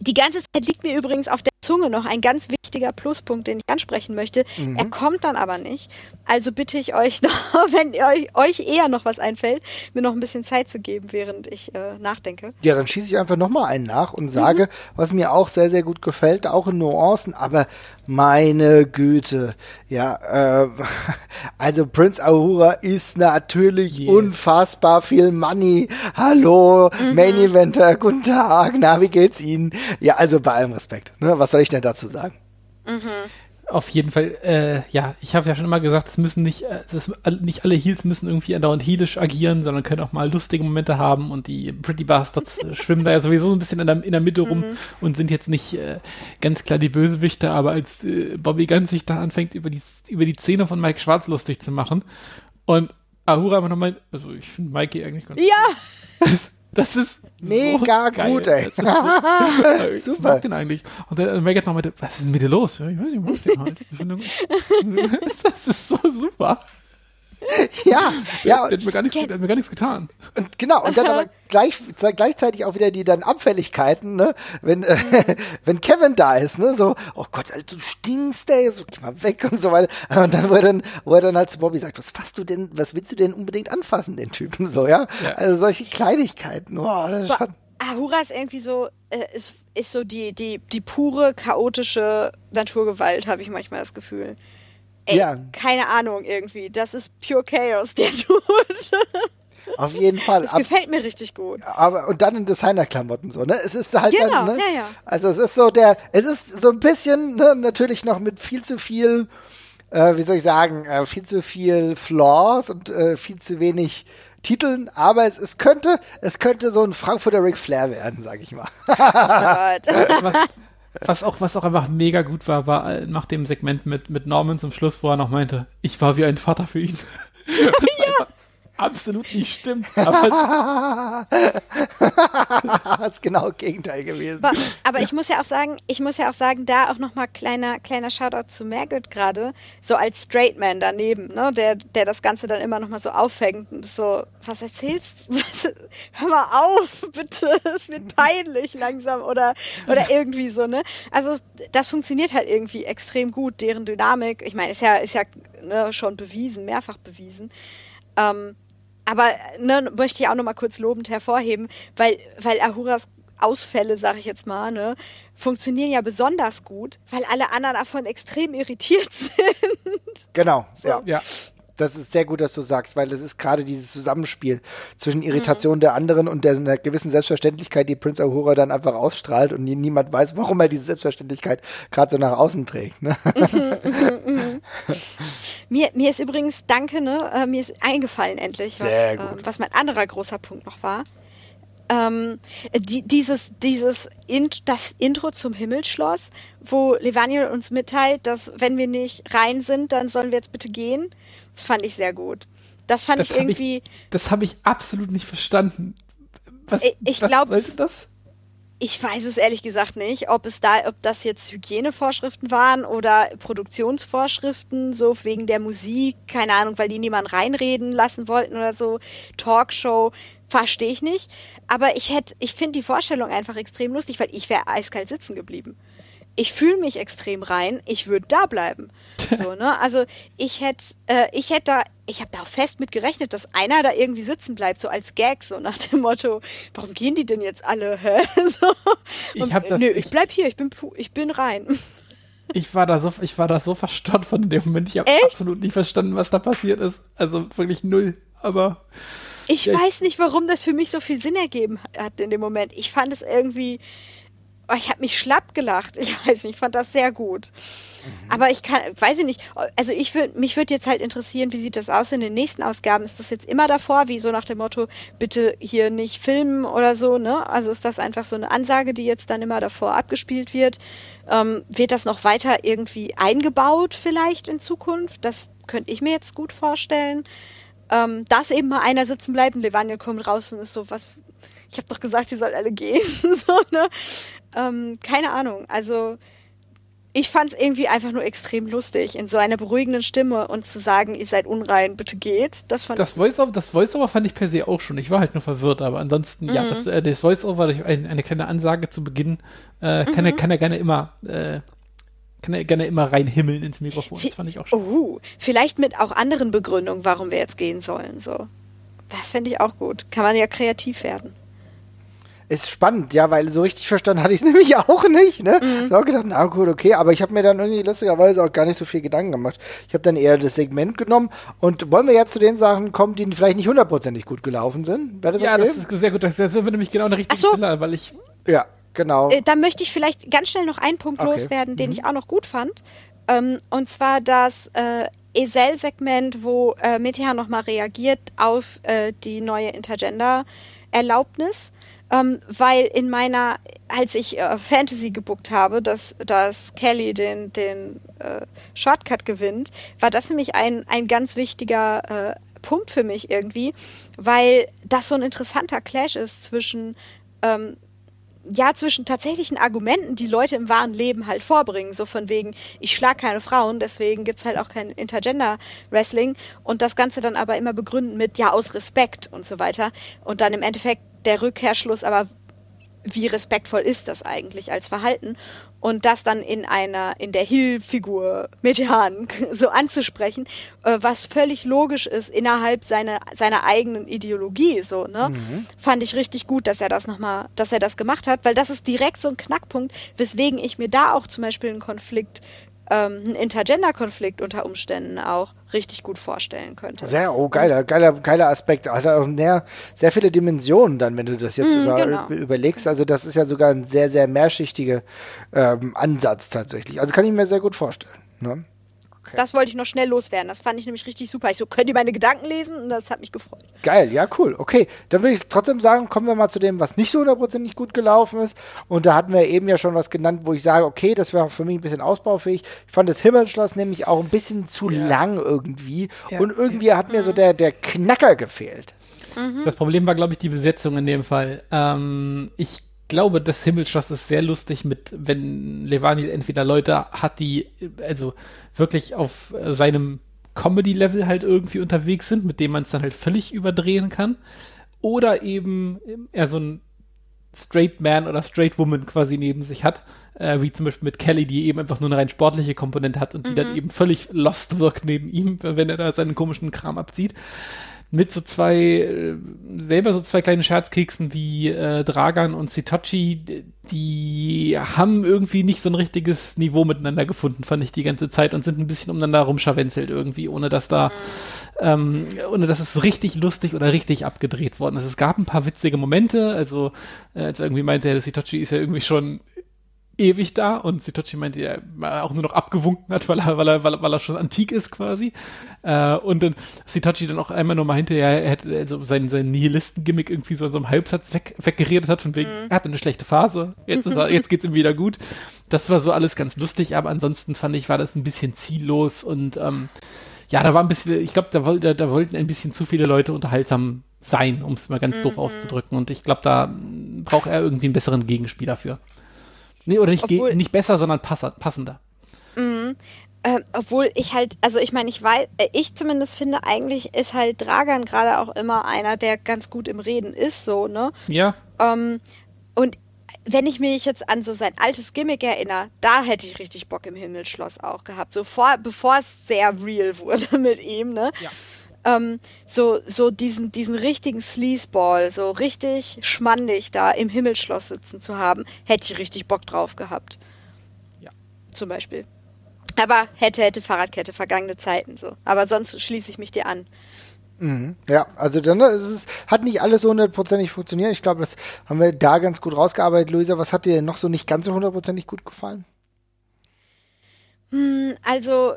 die ganze Zeit liegt mir übrigens auf der Zunge noch ein ganz wichtiger Pluspunkt, den ich ansprechen möchte. Mhm. Er kommt dann aber nicht. Also bitte ich euch noch, wenn euch, euch eher noch was einfällt, mir noch ein bisschen Zeit zu geben, während ich äh, nachdenke. Ja, dann schieße ich einfach nochmal einen nach und sage, mhm. was mir auch sehr, sehr gut gefällt, auch in Nuancen, aber meine Güte. Ja, äh, also Prince Ahura ist natürlich yes. unfassbar viel Money. Hallo, mhm. Main Eventer, guten Tag, na, wie geht's Ihnen? Ja, also bei allem Respekt. Ne? Was soll ich denn dazu sagen? Mhm. Auf jeden Fall, äh, ja, ich habe ja schon immer gesagt, es müssen nicht, äh, das, nicht alle Heels müssen irgendwie andauernd heelisch agieren, sondern können auch mal lustige Momente haben und die Pretty Bastards äh, schwimmen da ja sowieso so ein bisschen in der, in der Mitte rum mhm. und sind jetzt nicht äh, ganz klar die Bösewichte, aber als äh, Bobby Ganz sich da anfängt, über die, über die Zähne von Mike Schwarz lustig zu machen und Ahura einfach nochmal, also ich finde Mikey eigentlich ganz Ja! Das ist mega so gut, ey. So, ich Super. mag den eigentlich. Und Megan noch meinte, was ist denn mit dir los? Ja, ich weiß nicht, ich mag den halt. das ist so super. ja, ja. Der hat, mir gar nichts, der hat mir gar nichts getan. Und genau, und dann aber gleich, gleichzeitig auch wieder die dann Abfälligkeiten, ne? Wenn, äh, wenn Kevin da ist, ne? So, oh Gott, Alter, du stinkst, ey, so, geh mal weg und so weiter. Und dann, wo er dann, wo er dann halt zu Bobby sagt, was fasst du denn, was willst du denn unbedingt anfassen, den Typen, so, ja? ja. Also solche Kleinigkeiten, oh, das ist schon. Ahura ist irgendwie so, äh, ist, ist so die, die, die pure, chaotische Naturgewalt, habe ich manchmal das Gefühl. Ey, ja. keine Ahnung irgendwie. Das ist pure Chaos, der tut. Auf jeden Fall. Das gefällt mir richtig gut. Aber und dann in Designerklamotten so, ne? Es ist halt genau, dann, ne? ja, ja. Also es ist so der, es ist so ein bisschen ne, natürlich noch mit viel zu viel, äh, wie soll ich sagen, äh, viel zu viel Flaws und äh, viel zu wenig Titeln, aber es, es könnte, es könnte so ein Frankfurter Ric Flair werden, sag ich mal. Oh Was auch, was auch einfach mega gut war, war äh, nach dem Segment mit, mit Norman zum Schluss, wo er noch meinte, ich war wie ein Vater für ihn. ja absolut nicht stimmt. Aber das ist genau das Gegenteil gewesen. Aber, aber, ich muss ja auch sagen, ich muss ja auch sagen, da auch nochmal kleiner, kleiner Shoutout zu Maggot gerade, so als Straight Man daneben, ne, der, der das Ganze dann immer nochmal so auffängt und so, was erzählst du? Hör mal auf, bitte, es wird peinlich langsam oder, oder irgendwie so, ne? Also das funktioniert halt irgendwie extrem gut, deren Dynamik. Ich meine, ist ja, ist ja ne, schon bewiesen, mehrfach bewiesen. Ähm, aber ne, möchte ich auch noch mal kurz lobend hervorheben, weil, weil Ahuras Ausfälle, sage ich jetzt mal, ne, funktionieren ja besonders gut, weil alle anderen davon extrem irritiert sind. Genau, so. ja. ja das ist sehr gut, dass du sagst, weil es ist gerade dieses Zusammenspiel zwischen Irritation mhm. der anderen und der, einer gewissen Selbstverständlichkeit, die Prince Ahura dann einfach ausstrahlt und niemand weiß, warum er diese Selbstverständlichkeit gerade so nach außen trägt. Ne? Mhm, mh, mh. mir, mir ist übrigens, danke, ne, äh, mir ist eingefallen endlich, was, äh, was mein anderer großer Punkt noch war. Ähm, die, dieses, dieses Int, das Intro zum Himmelsschloss, wo Levaniel uns mitteilt, dass wenn wir nicht rein sind, dann sollen wir jetzt bitte gehen. Das fand ich sehr gut. Das fand das ich irgendwie. Ich, das habe ich absolut nicht verstanden. Was, ich glaube, das? Ich weiß es ehrlich gesagt nicht, ob es da, ob das jetzt Hygienevorschriften waren oder Produktionsvorschriften, so wegen der Musik, keine Ahnung, weil die niemanden reinreden lassen wollten oder so. Talkshow, verstehe ich nicht. Aber ich hätte, ich finde die Vorstellung einfach extrem lustig, weil ich wäre eiskalt sitzen geblieben ich fühle mich extrem rein, ich würde da bleiben. So, ne? Also ich hätte, äh, ich hätte da, ich habe da auch fest mit gerechnet, dass einer da irgendwie sitzen bleibt, so als Gag, so nach dem Motto, warum gehen die denn jetzt alle? so. Und, ich hab das, nö, ich, bleib hier, ich bin, ich bin rein. ich war da so, ich war da so verstört von dem Moment. Ich habe absolut nicht verstanden, was da passiert ist. Also wirklich null. Aber ich ja, weiß nicht, warum das für mich so viel Sinn ergeben hat in dem Moment. Ich fand es irgendwie, ich habe mich schlapp gelacht. Ich weiß nicht, ich fand das sehr gut. Mhm. Aber ich kann, weiß ich nicht. Also ich würde, mich würde jetzt halt interessieren, wie sieht das aus in den nächsten Ausgaben? Ist das jetzt immer davor, wie so nach dem Motto, bitte hier nicht filmen oder so, ne? Also ist das einfach so eine Ansage, die jetzt dann immer davor abgespielt wird? Ähm, wird das noch weiter irgendwie eingebaut vielleicht in Zukunft? Das könnte ich mir jetzt gut vorstellen. Ähm, dass eben mal einer sitzen bleibt und Levania kommt raus und ist so, was, ich habe doch gesagt, ihr sollt alle gehen. so, ne? Ähm, keine Ahnung. Also ich fand es irgendwie einfach nur extrem lustig, in so einer beruhigenden Stimme und zu sagen, ihr seid unrein, bitte geht. Das fand das Voice-Over, das Voice-Over fand ich per se auch schon. Ich war halt nur verwirrt, aber ansonsten, mhm. ja, das, äh, das Voice-Over, eine, eine kleine Ansage zu Beginn, äh, kann, mhm. er, kann er gerne immer, äh, kann er gerne immer reinhimmeln ins Mikrofon. Das fand ich auch schon. Oh, vielleicht mit auch anderen Begründungen, warum wir jetzt gehen sollen, so. Das fände ich auch gut. Kann man ja kreativ werden. Ist spannend, ja, weil so richtig verstanden hatte ich es nämlich auch nicht, ne? Mhm. Ich habe auch gedacht, na gut, okay, aber ich habe mir dann irgendwie lustigerweise auch gar nicht so viel Gedanken gemacht. Ich habe dann eher das Segment genommen und wollen wir jetzt zu den Sachen kommen, die vielleicht nicht hundertprozentig gut gelaufen sind? Das ja, okay? das ist sehr gut. Das, das sind wir nämlich genau eine richtige so. Stelle, weil ich. Ja, genau. Äh, da möchte ich vielleicht ganz schnell noch einen Punkt okay. loswerden, den mhm. ich auch noch gut fand. Ähm, und zwar das äh, ESL-Segment, wo äh, Meteor nochmal reagiert auf äh, die neue Intergender-Erlaubnis ähm, weil in meiner, als ich äh, Fantasy gebuckt habe, dass, dass Kelly den, den äh, Shortcut gewinnt, war das nämlich ein, ein ganz wichtiger äh, Punkt für mich irgendwie, weil das so ein interessanter Clash ist zwischen ähm, ja, zwischen tatsächlichen Argumenten, die Leute im wahren Leben halt vorbringen, so von wegen, ich schlage keine Frauen, deswegen gibt es halt auch kein Intergender-Wrestling und das Ganze dann aber immer begründen mit, ja, aus Respekt und so weiter. Und dann im Endeffekt der Rückkehrschluss, aber wie respektvoll ist das eigentlich als Verhalten? Und das dann in einer, in der Hill-Figur Metehan so anzusprechen, äh, was völlig logisch ist innerhalb seiner, seiner eigenen Ideologie, so, ne? Mhm. Fand ich richtig gut, dass er das nochmal, dass er das gemacht hat, weil das ist direkt so ein Knackpunkt, weswegen ich mir da auch zum Beispiel einen Konflikt ähm, einen Intergender-Konflikt unter Umständen auch richtig gut vorstellen könnte. Sehr, oh, geiler, geiler, geiler Aspekt. Hat auch sehr, sehr viele Dimensionen dann, wenn du das jetzt mm, über, genau. überlegst. Also das ist ja sogar ein sehr, sehr mehrschichtiger ähm, Ansatz tatsächlich. Also kann ich mir sehr gut vorstellen. Ne? Okay. Das wollte ich noch schnell loswerden. Das fand ich nämlich richtig super. Ich so, könnt ihr meine Gedanken lesen? Und das hat mich gefreut. Geil, ja, cool. Okay, dann würde ich trotzdem sagen, kommen wir mal zu dem, was nicht so hundertprozentig gut gelaufen ist. Und da hatten wir eben ja schon was genannt, wo ich sage, okay, das wäre für mich ein bisschen ausbaufähig. Ich fand das Himmelschloss nämlich auch ein bisschen zu ja. lang irgendwie. Ja. Und irgendwie hat mir so der, der Knacker gefehlt. Mhm. Das Problem war, glaube ich, die Besetzung in dem Fall. Ähm, ich glaube, das Himmelschloss ist sehr lustig mit, wenn Levani entweder Leute hat, die also wirklich auf seinem Comedy-Level halt irgendwie unterwegs sind, mit dem man es dann halt völlig überdrehen kann. Oder eben er so ein Straight Man oder Straight Woman quasi neben sich hat, äh, wie zum Beispiel mit Kelly, die eben einfach nur eine rein sportliche Komponente hat und die dann mhm. eben völlig lost wirkt neben ihm, wenn er da seinen komischen Kram abzieht mit so zwei, äh, selber so zwei kleinen Scherzkeksen wie äh, Dragan und Sitochi, die haben irgendwie nicht so ein richtiges Niveau miteinander gefunden, fand ich die ganze Zeit und sind ein bisschen umeinander rumscharwenzelt irgendwie, ohne dass da, ähm, ohne dass es richtig lustig oder richtig abgedreht worden ist. Es gab ein paar witzige Momente, also äh, als irgendwie meinte, der Sitochi ist ja irgendwie schon ewig da und Sitochi meinte, er auch nur noch abgewunken hat, weil er, weil er, weil er, weil er schon antik ist quasi. Äh, und dann Sitochi dann auch einmal nochmal hinterher, er hätte also seinen, seinen Nihilisten-Gimmick irgendwie so in so einem Halbsatz weg, weggeredet hat, von wegen, mhm. er hatte eine schlechte Phase, jetzt, ist er, jetzt geht's ihm wieder gut. Das war so alles ganz lustig, aber ansonsten fand ich, war das ein bisschen ziellos und ähm, ja, da war ein bisschen, ich glaube, da, da, da wollten ein bisschen zu viele Leute unterhaltsam sein, um es mal ganz mhm. doof auszudrücken. Und ich glaube, da braucht er irgendwie einen besseren Gegenspieler für. Nee, oder nicht, obwohl, nicht besser, sondern passender. Mhm. Äh, obwohl ich halt, also ich meine, ich weiß, äh, ich zumindest finde, eigentlich ist halt Dragan gerade auch immer einer, der ganz gut im Reden ist, so, ne? Ja. Ähm, und wenn ich mich jetzt an so sein altes Gimmick erinnere, da hätte ich richtig Bock im Himmelsschloss auch gehabt. So vor, bevor es sehr real wurde mit ihm, ne? Ja ähm, so, so diesen, diesen richtigen Sleazeball, so richtig schmandig da im Himmelschloss sitzen zu haben, hätte ich richtig Bock drauf gehabt. Ja. Zum Beispiel. Aber hätte, hätte Fahrradkette, vergangene Zeiten so. Aber sonst schließe ich mich dir an. Mhm. Ja, also dann ist es hat nicht alles so hundertprozentig funktioniert. Ich glaube, das haben wir da ganz gut rausgearbeitet. Luisa, was hat dir denn noch so nicht ganz so hundertprozentig gut gefallen? Hm, also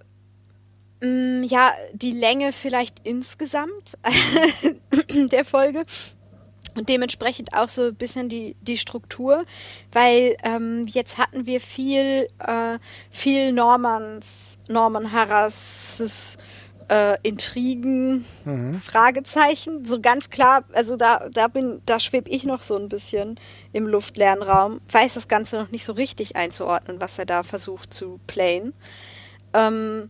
ja, die Länge vielleicht insgesamt der Folge und dementsprechend auch so ein bisschen die, die Struktur, weil ähm, jetzt hatten wir viel, äh, viel Normans, Norman Harras äh, Intrigen, mhm. Fragezeichen, so ganz klar, also da, da bin, da schwebe ich noch so ein bisschen im luftleeren Raum, weiß das Ganze noch nicht so richtig einzuordnen, was er da versucht zu playen. Ähm,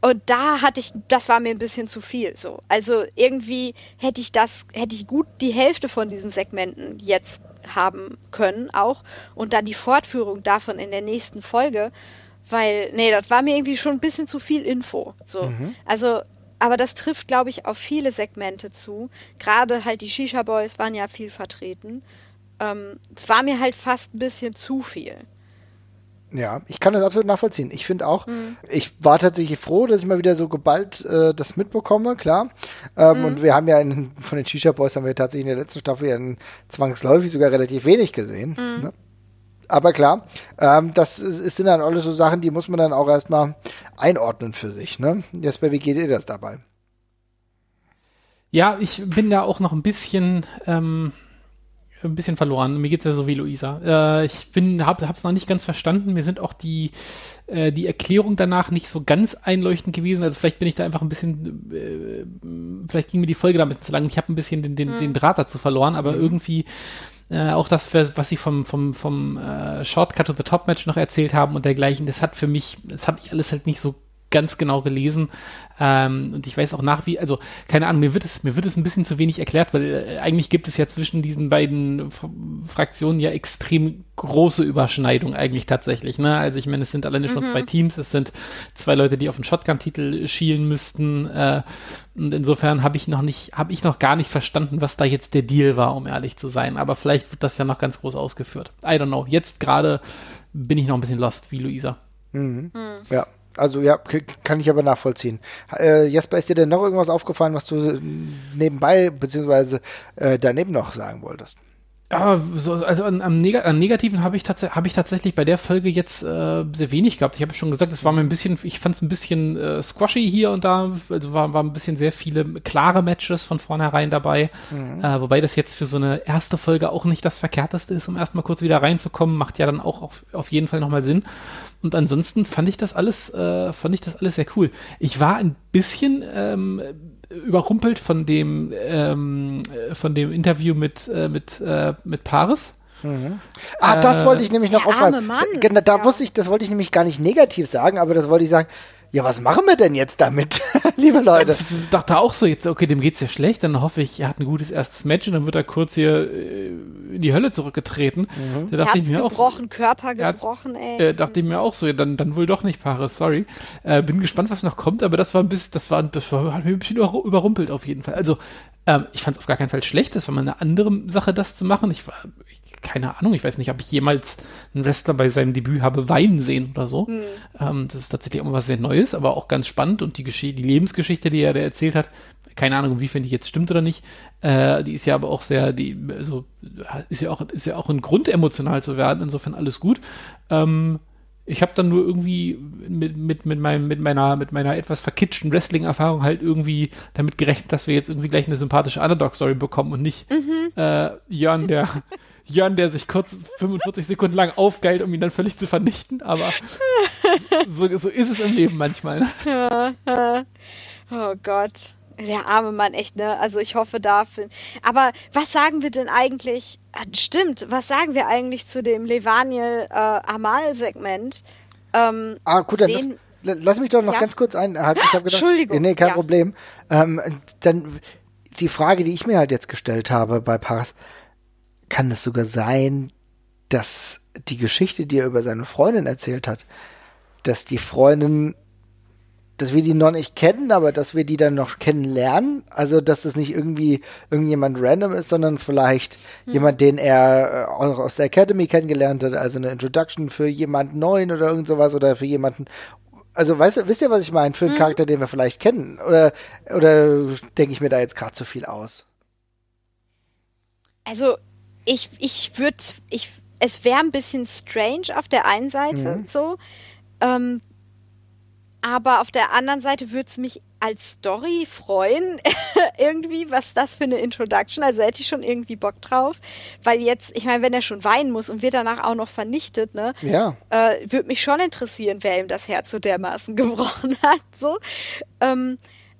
und da hatte ich, das war mir ein bisschen zu viel so. Also irgendwie hätte ich das, hätte ich gut die Hälfte von diesen Segmenten jetzt haben können auch und dann die Fortführung davon in der nächsten Folge, weil, nee, das war mir irgendwie schon ein bisschen zu viel Info. So. Mhm. Also, aber das trifft, glaube ich, auf viele Segmente zu. Gerade halt die Shisha Boys waren ja viel vertreten. Ähm, es war mir halt fast ein bisschen zu viel. Ja, ich kann das absolut nachvollziehen. Ich finde auch, mhm. ich war tatsächlich froh, dass ich mal wieder so geballt äh, das mitbekomme, klar. Ähm, mhm. Und wir haben ja in, von den Shisha Boys haben wir tatsächlich in der letzten Staffel ja in, zwangsläufig sogar relativ wenig gesehen. Mhm. Ne? Aber klar, ähm, das ist, ist, sind dann alles so Sachen, die muss man dann auch erstmal einordnen für sich. Ne? Jesper, wie geht ihr das dabei? Ja, ich bin da auch noch ein bisschen ähm, ein bisschen verloren. Mir geht es ja so wie Luisa. Äh, ich bin, hab, hab's noch nicht ganz verstanden. Mir sind auch die, äh, die Erklärung danach nicht so ganz einleuchtend gewesen. Also vielleicht bin ich da einfach ein bisschen, äh, vielleicht ging mir die Folge da ein bisschen zu lang. Ich habe ein bisschen den, den, mhm. den Draht dazu verloren, aber mhm. irgendwie äh, auch das, was sie vom, vom, vom äh, Shortcut to the Top Match noch erzählt haben und dergleichen, das hat für mich, das habe ich alles halt nicht so ganz genau gelesen. Ähm, und ich weiß auch nach wie, also keine Ahnung, mir wird es, mir wird es ein bisschen zu wenig erklärt, weil äh, eigentlich gibt es ja zwischen diesen beiden F Fraktionen ja extrem große Überschneidung eigentlich tatsächlich. Ne? Also ich meine, es sind alleine schon mhm. zwei Teams, es sind zwei Leute, die auf den Shotgun-Titel schielen müssten. Äh, und insofern habe ich noch nicht, habe ich noch gar nicht verstanden, was da jetzt der Deal war, um ehrlich zu sein. Aber vielleicht wird das ja noch ganz groß ausgeführt. I don't know. Jetzt gerade bin ich noch ein bisschen lost, wie Luisa. Mhm. Mhm. Ja, also ja, kann ich aber nachvollziehen. Äh, Jesper, ist dir denn noch irgendwas aufgefallen, was du nebenbei beziehungsweise äh, daneben noch sagen wolltest? Ja, so, also an, am, Neg an Negativen habe ich, hab ich tatsächlich bei der Folge jetzt äh, sehr wenig gehabt. Ich habe schon gesagt, es war mir ein bisschen, ich fand es ein bisschen äh, squashy hier und da. Also war, war ein bisschen sehr viele klare Matches von vornherein dabei. Mhm. Äh, wobei das jetzt für so eine erste Folge auch nicht das Verkehrteste ist, um erstmal kurz wieder reinzukommen. Macht ja dann auch auf, auf jeden Fall nochmal Sinn. Und ansonsten fand ich das alles, äh, fand ich das alles sehr cool. Ich war ein bisschen ähm, überrumpelt von dem, ähm, von dem Interview mit, äh, mit, äh, mit Paris. Mhm. Ah, das wollte ich nämlich noch aufschreiben. Da, da ja. wusste ich, das wollte ich nämlich gar nicht negativ sagen, aber das wollte ich sagen ja, was machen wir denn jetzt damit, liebe Leute? Ich dachte auch so, jetzt, okay, dem geht's ja schlecht, dann hoffe ich, er hat ein gutes erstes Match und dann wird er kurz hier äh, in die Hölle zurückgetreten. Mhm. Da dachte ich mir gebrochen, auch, Körper gebrochen, ey. Äh, dachte ich mir auch so, ja, dann, dann wohl doch nicht Paris, sorry. Äh, bin gespannt, was noch kommt, aber das war ein bisschen, das war, das war hat mich ein bisschen überrumpelt auf jeden Fall. Also, ähm, ich fand es auf gar keinen Fall schlecht, das war mal eine andere Sache, das zu machen. Ich war, keine Ahnung, ich weiß nicht, ob ich jemals einen Wrestler bei seinem Debüt habe weinen sehen oder so. Mhm. Ähm, das ist tatsächlich auch was sehr Neues, aber auch ganz spannend und die, Gesch die Lebensgeschichte, die er da erzählt hat, keine Ahnung, inwiefern die jetzt stimmt oder nicht, äh, die ist ja aber auch sehr, die, also, ist ja auch, ist ja auch ein Grund, emotional zu werden, insofern alles gut. Ähm, ich habe dann nur irgendwie mit, mit, mit, meinem, mit, meiner, mit meiner etwas verkitschten Wrestling-Erfahrung halt irgendwie damit gerechnet, dass wir jetzt irgendwie gleich eine sympathische Underdog-Story bekommen und nicht mhm. äh, Jörn, der Jörn, der sich kurz 45 Sekunden lang aufgeilt, um ihn dann völlig zu vernichten, aber so, so ist es im Leben manchmal. oh Gott. Der arme Mann, echt, ne? Also ich hoffe dafür. Aber was sagen wir denn eigentlich? Ah, stimmt, was sagen wir eigentlich zu dem Levaniel äh, Amal-Segment? Ähm, ah, gut, dann lass, lass, mich doch noch ja? ganz kurz einhalten. Ich gedacht, Entschuldigung. Nee, kein ja. Problem. Ähm, dann die Frage, die ich mir halt jetzt gestellt habe bei Paras, kann es sogar sein, dass die Geschichte, die er über seine Freundin erzählt hat, dass die Freundin dass wir die noch nicht kennen, aber dass wir die dann noch kennenlernen. Also, dass das nicht irgendwie irgendjemand random ist, sondern vielleicht hm. jemand, den er äh, auch aus der Academy kennengelernt hat, also eine Introduction für jemanden neuen oder irgend sowas oder für jemanden. Also, weißt wisst ihr, was ich meine? Für einen hm. Charakter, den wir vielleicht kennen? Oder, oder denke ich mir da jetzt gerade zu viel aus? Also, ich, ich würde, ich, es wäre ein bisschen strange auf der einen Seite, mhm. so. Ähm, aber auf der anderen Seite würde es mich als Story freuen, irgendwie, was das für eine Introduction. Also hätte ich schon irgendwie Bock drauf. Weil jetzt, ich meine, wenn er schon weinen muss und wird danach auch noch vernichtet, ne? Ja. Äh, würde mich schon interessieren, wer ihm das Herz so dermaßen gebrochen hat. So. Ähm,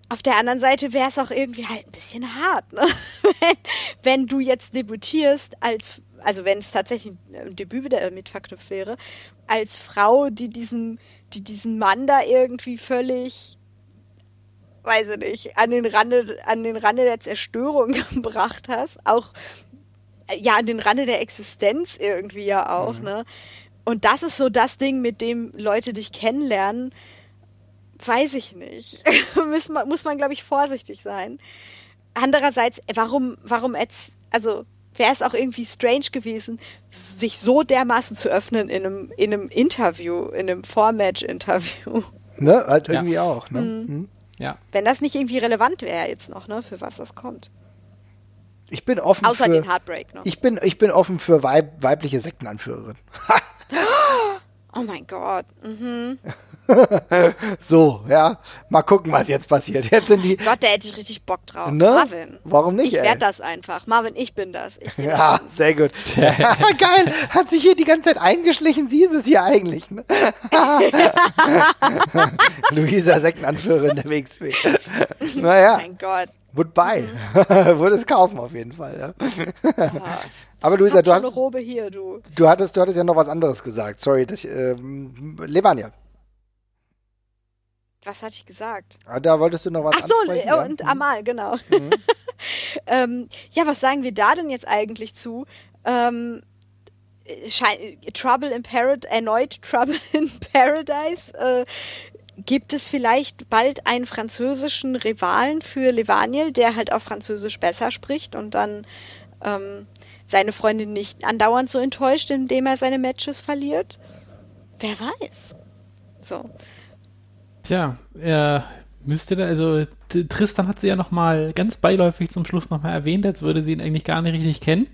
auf der anderen Seite wäre es auch irgendwie halt ein bisschen hart, ne? wenn, wenn du jetzt debütierst als, also wenn es tatsächlich ein Debüt wieder mit verknüpft wäre, als Frau, die diesen, die diesen Mann da irgendwie völlig, weiß ich nicht, an den Rande, an den Rande der Zerstörung gebracht hast, auch ja an den Rande der Existenz irgendwie ja auch, mhm. ne? Und das ist so das Ding, mit dem Leute dich kennenlernen weiß ich nicht. muss man, muss man glaube ich, vorsichtig sein. Andererseits, warum, warum jetzt, also wäre es auch irgendwie strange gewesen, sich so dermaßen zu öffnen in einem, in einem Interview, in einem Vormatch-Interview. Ne, halt irgendwie ja. auch, ne? Mhm. Mhm. Ja. Wenn das nicht irgendwie relevant wäre jetzt noch, ne, für was, was kommt. Ich bin offen Außer für. den Heartbreak noch. Ich bin, ich bin offen für weib, weibliche Sektenanführerin. oh mein Gott. Mhm. So, ja. Mal gucken, was jetzt passiert. Jetzt sind die. Gott, da hätte ich richtig Bock drauf. Ne? Marvin. Warum nicht? Ich werde das einfach. Marvin, ich bin das. Ich bin ja, das. sehr gut. Geil. Hat sich hier die ganze Zeit eingeschlichen. Sie ist es hier eigentlich. Ne? Luisa Sektenanführerin der WXW. Naja. Mein Gott. Goodbye. Mhm. Würde es kaufen auf jeden Fall. Ja. Aber Luisa, du hast. Robe hier, du. Du hattest, du hattest ja noch was anderes gesagt. Sorry, das, ähm, Levania. Was hatte ich gesagt? Ah, da wolltest du noch was Ach so, ja? und mhm. Amal, genau. Mhm. ähm, ja, was sagen wir da denn jetzt eigentlich zu? Ähm, Trouble in Paradise, erneut Trouble in Paradise. Äh, gibt es vielleicht bald einen französischen Rivalen für Levaniel, der halt auf Französisch besser spricht und dann ähm, seine Freundin nicht andauernd so enttäuscht, indem er seine Matches verliert? Wer weiß. So. Tja, er müsste da, also Tristan hat sie ja nochmal ganz beiläufig zum Schluss nochmal erwähnt, als würde sie ihn eigentlich gar nicht richtig kennen.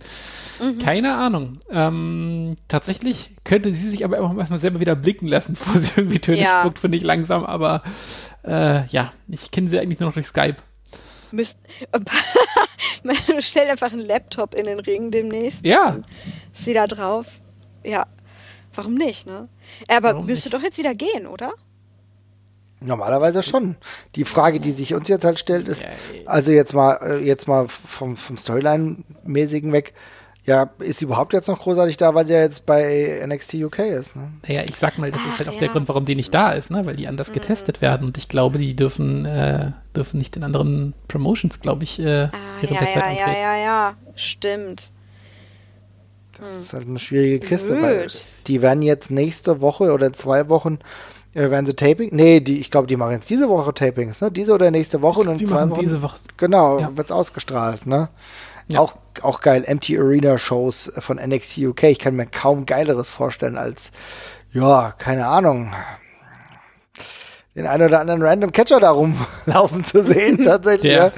Mhm. Keine Ahnung. Ähm, tatsächlich könnte sie sich aber einfach erstmal selber wieder blicken lassen, bevor sie irgendwie Töne ja. spuckt, finde ich langsam, aber äh, ja, ich kenne sie eigentlich nur noch durch Skype. Müsst, stell einfach einen Laptop in den Ring demnächst. Ja. Sie da drauf. Ja. Warum nicht, ne? Aber Warum müsste nicht? doch jetzt wieder gehen, oder? Normalerweise schon. Die Frage, die sich uns jetzt halt stellt, ist, also jetzt mal, äh, jetzt mal vom, vom Storyline-mäßigen weg, ja, ist sie überhaupt jetzt noch großartig da, weil sie ja jetzt bei NXT UK ist? Ne? Naja, ich sag mal, das Ach, ist halt auch ja. der Grund, warum die nicht da ist, ne? weil die anders mhm. getestet werden und ich glaube, die dürfen, äh, dürfen nicht in anderen Promotions, glaube ich, äh, ah, ihre ja, ja, ja, ja, ja, stimmt. Das hm. ist halt eine schwierige Kiste, Blöd. weil die werden jetzt nächste Woche oder zwei Wochen äh, werden sie Taping? Nee, die, ich glaube, die machen jetzt diese Woche Tapings, ne? Diese oder nächste Woche und in zwei Wochen. Diese Woche. Genau, ja. wird's ausgestrahlt, ne? Ja. Auch, auch geil, Empty Arena Shows von NXT UK. Ich kann mir kaum geileres vorstellen als, ja, keine Ahnung, den einen oder anderen Random Catcher da rumlaufen zu sehen, tatsächlich, ja. ja.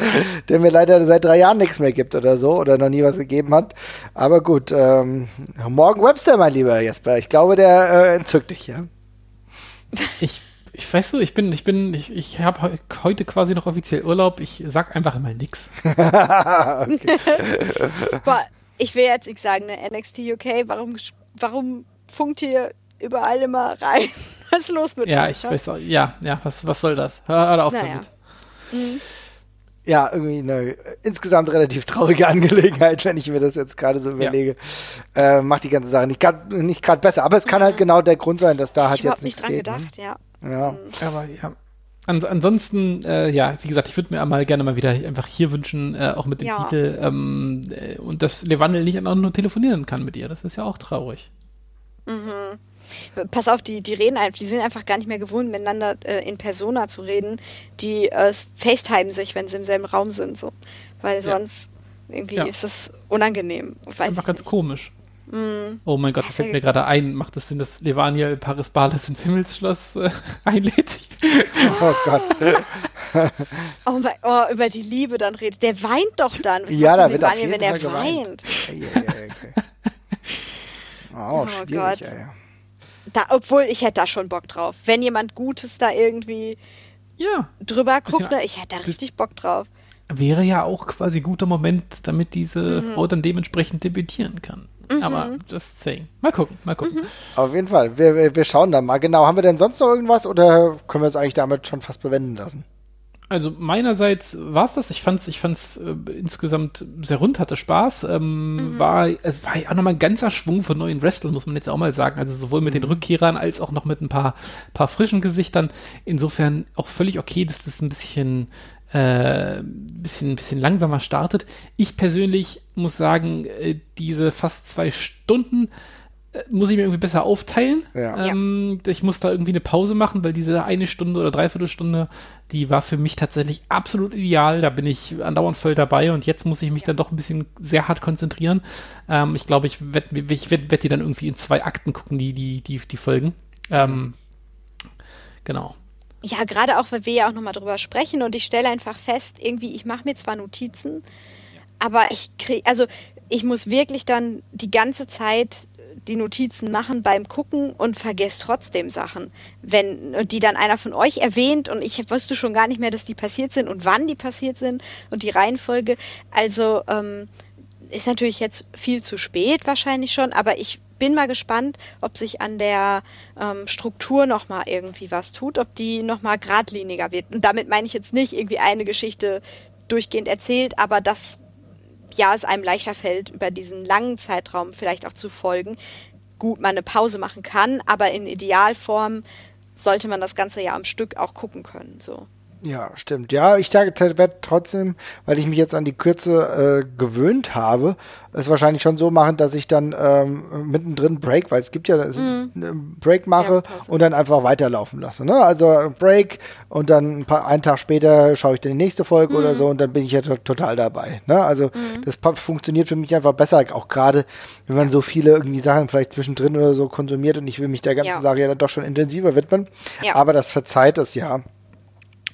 der mir leider seit drei Jahren nichts mehr gibt oder so, oder noch nie was gegeben hat. Aber gut, ähm, morgen Webster, mein lieber Jesper, ich glaube, der äh, entzückt dich, ja. Ich, ich weiß so, ich bin, ich bin, ich, ich habe heute quasi noch offiziell Urlaub. Ich sag einfach mal nix. Boah, ich will jetzt nicht sagen, ne, NXT UK, warum, warum funkt ihr überall immer rein? Was ist los mit Ja, ich was? weiß auch, ja, ja, was, was soll das? Hör, hör auf naja. damit. Mhm. Ja, irgendwie eine insgesamt relativ traurige Angelegenheit, wenn ich mir das jetzt gerade so überlege. Ja. Äh, macht die ganze Sache nicht gerade nicht besser. Aber es kann halt genau der Grund sein, dass da ich halt jetzt nicht dran geht, ne? gedacht, ja. Ja. Mhm. Aber ja. Ans ansonsten, äh, ja, wie gesagt, ich würde mir mal gerne mal wieder einfach hier wünschen, äh, auch mit dem ja. Titel, ähm, äh, und dass Levandel nicht einfach nur telefonieren kann mit ihr. Das ist ja auch traurig. Mhm. Pass auf, die, die reden einfach, die sind einfach gar nicht mehr gewohnt, miteinander äh, in Persona zu reden. Die äh, FaceTime sich, wenn sie im selben Raum sind, so. Weil sonst ja. irgendwie ja. ist das unangenehm. Weiß einfach ganz nicht. komisch. Mm. Oh mein Gott, das fällt mir gerade ein. Macht es das Sinn, dass Levania Paris Barles ins Himmelsschloss äh, einlädt? oh Gott. oh, mein, oh, über die Liebe dann redet. Der weint doch dann. Was ja, da wird Levania, wenn er weint. oh, oh Gott. Ey. Da, obwohl, ich hätte da schon Bock drauf. Wenn jemand Gutes da irgendwie ja. drüber guckt, ja, ne, ich hätte da richtig Bock drauf. Wäre ja auch quasi guter Moment, damit diese mhm. Frau dann dementsprechend debütieren kann. Mhm. Aber just saying. Mal gucken, mal gucken. Mhm. Auf jeden Fall. Wir, wir schauen dann mal. Genau. Haben wir denn sonst noch irgendwas oder können wir es eigentlich damit schon fast bewenden lassen? Also meinerseits war es das. Ich fand's, ich fand's äh, insgesamt sehr rund, hatte Spaß. Ähm, mhm. War, es war ja auch nochmal ein ganzer Schwung von neuen Wrestlern, muss man jetzt auch mal sagen. Also sowohl mit mhm. den Rückkehrern als auch noch mit ein paar, paar frischen Gesichtern. Insofern auch völlig okay, dass das ein bisschen äh, bisschen, bisschen langsamer startet. Ich persönlich muss sagen, äh, diese fast zwei Stunden muss ich mir irgendwie besser aufteilen. Ja. Ähm, ich muss da irgendwie eine Pause machen, weil diese eine Stunde oder Dreiviertelstunde, die war für mich tatsächlich absolut ideal. Da bin ich andauernd voll dabei und jetzt muss ich mich ja. dann doch ein bisschen sehr hart konzentrieren. Ähm, ich glaube, ich werde ich werd, werd die dann irgendwie in zwei Akten gucken, die, die, die, die Folgen. Ähm, genau ja, gerade auch, weil wir ja auch nochmal drüber sprechen und ich stelle einfach fest, irgendwie, ich mache mir zwar Notizen, aber ich kriege, also ich muss wirklich dann die ganze Zeit die Notizen machen beim Gucken und vergesse trotzdem Sachen. Wenn die dann einer von euch erwähnt und ich wusste schon gar nicht mehr, dass die passiert sind und wann die passiert sind und die Reihenfolge. Also ähm, ist natürlich jetzt viel zu spät wahrscheinlich schon, aber ich bin mal gespannt, ob sich an der ähm, Struktur nochmal irgendwie was tut, ob die nochmal geradliniger wird. Und damit meine ich jetzt nicht irgendwie eine Geschichte durchgehend erzählt, aber dass ja es einem leichter fällt, über diesen langen Zeitraum vielleicht auch zu folgen. Gut, man eine Pause machen kann, aber in Idealform sollte man das ganze ja am Stück auch gucken können. So. Ja, stimmt. Ja, ich werde trotzdem, weil ich mich jetzt an die Kürze äh, gewöhnt habe, es wahrscheinlich schon so machen, dass ich dann ähm, mittendrin Break, weil es gibt ja mm. Break mache ja, und dann einfach weiterlaufen lasse. Ne? Also Break und dann ein paar, einen Tag später schaue ich dann die nächste Folge mm. oder mhm. so und dann bin ich ja total dabei. Ne? Also mm. das funktioniert für mich einfach besser, auch gerade wenn man so viele irgendwie Sachen vielleicht zwischendrin oder so konsumiert und ich will mich der ganzen ja. Sache ja dann doch schon intensiver widmen. Ja. Aber das verzeiht es ja.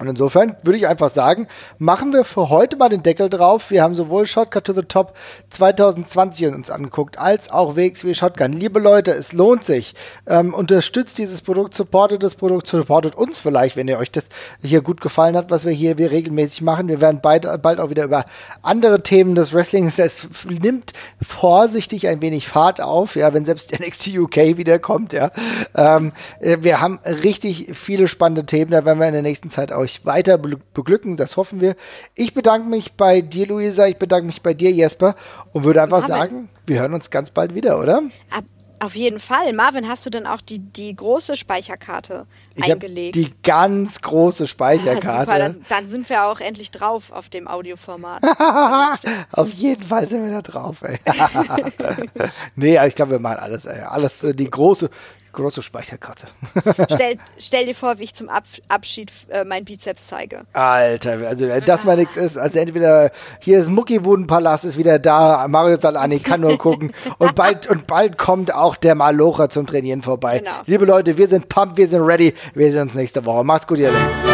Und insofern würde ich einfach sagen, machen wir für heute mal den Deckel drauf. Wir haben sowohl Shotcut to the Top 2020 uns angeguckt, als auch WXW Shotgun. Liebe Leute, es lohnt sich. Ähm, unterstützt dieses Produkt, supportet das Produkt, supportet uns vielleicht, wenn ihr euch das hier gut gefallen hat, was wir hier wir regelmäßig machen. Wir werden bald, bald auch wieder über andere Themen des Wrestlings. Es nimmt vorsichtig ein wenig Fahrt auf, ja, wenn selbst NXT UK wiederkommt, ja. Ähm, äh, wir haben richtig viele spannende Themen, da werden wir in der nächsten Zeit euch euch weiter beglücken, das hoffen wir. Ich bedanke mich bei dir, Luisa, ich bedanke mich bei dir, Jesper, und würde einfach Marvin. sagen, wir hören uns ganz bald wieder, oder? Ab auf jeden Fall. Marvin, hast du denn auch die, die große Speicherkarte ich eingelegt? Die ganz große Speicherkarte. Ah, super, dann, dann, sind wir auch endlich drauf auf dem Audioformat. auf jeden Fall sind wir da drauf, ey. nee, ich glaube, wir machen alles, ey. Alles, äh, die große, Große Speicherkarte. stell, stell, dir vor, wie ich zum Ab Abschied äh, mein Bizeps zeige. Alter, also wenn das mal nichts ist, also entweder hier ist Muckibudenpalast ist wieder da, Mario Salani kann nur gucken und bald und bald kommt auch der Malocha zum Trainieren vorbei. Genau. Liebe Leute, wir sind pumped, wir sind ready, wir sehen uns nächste Woche. Macht's gut, ihr Lieben.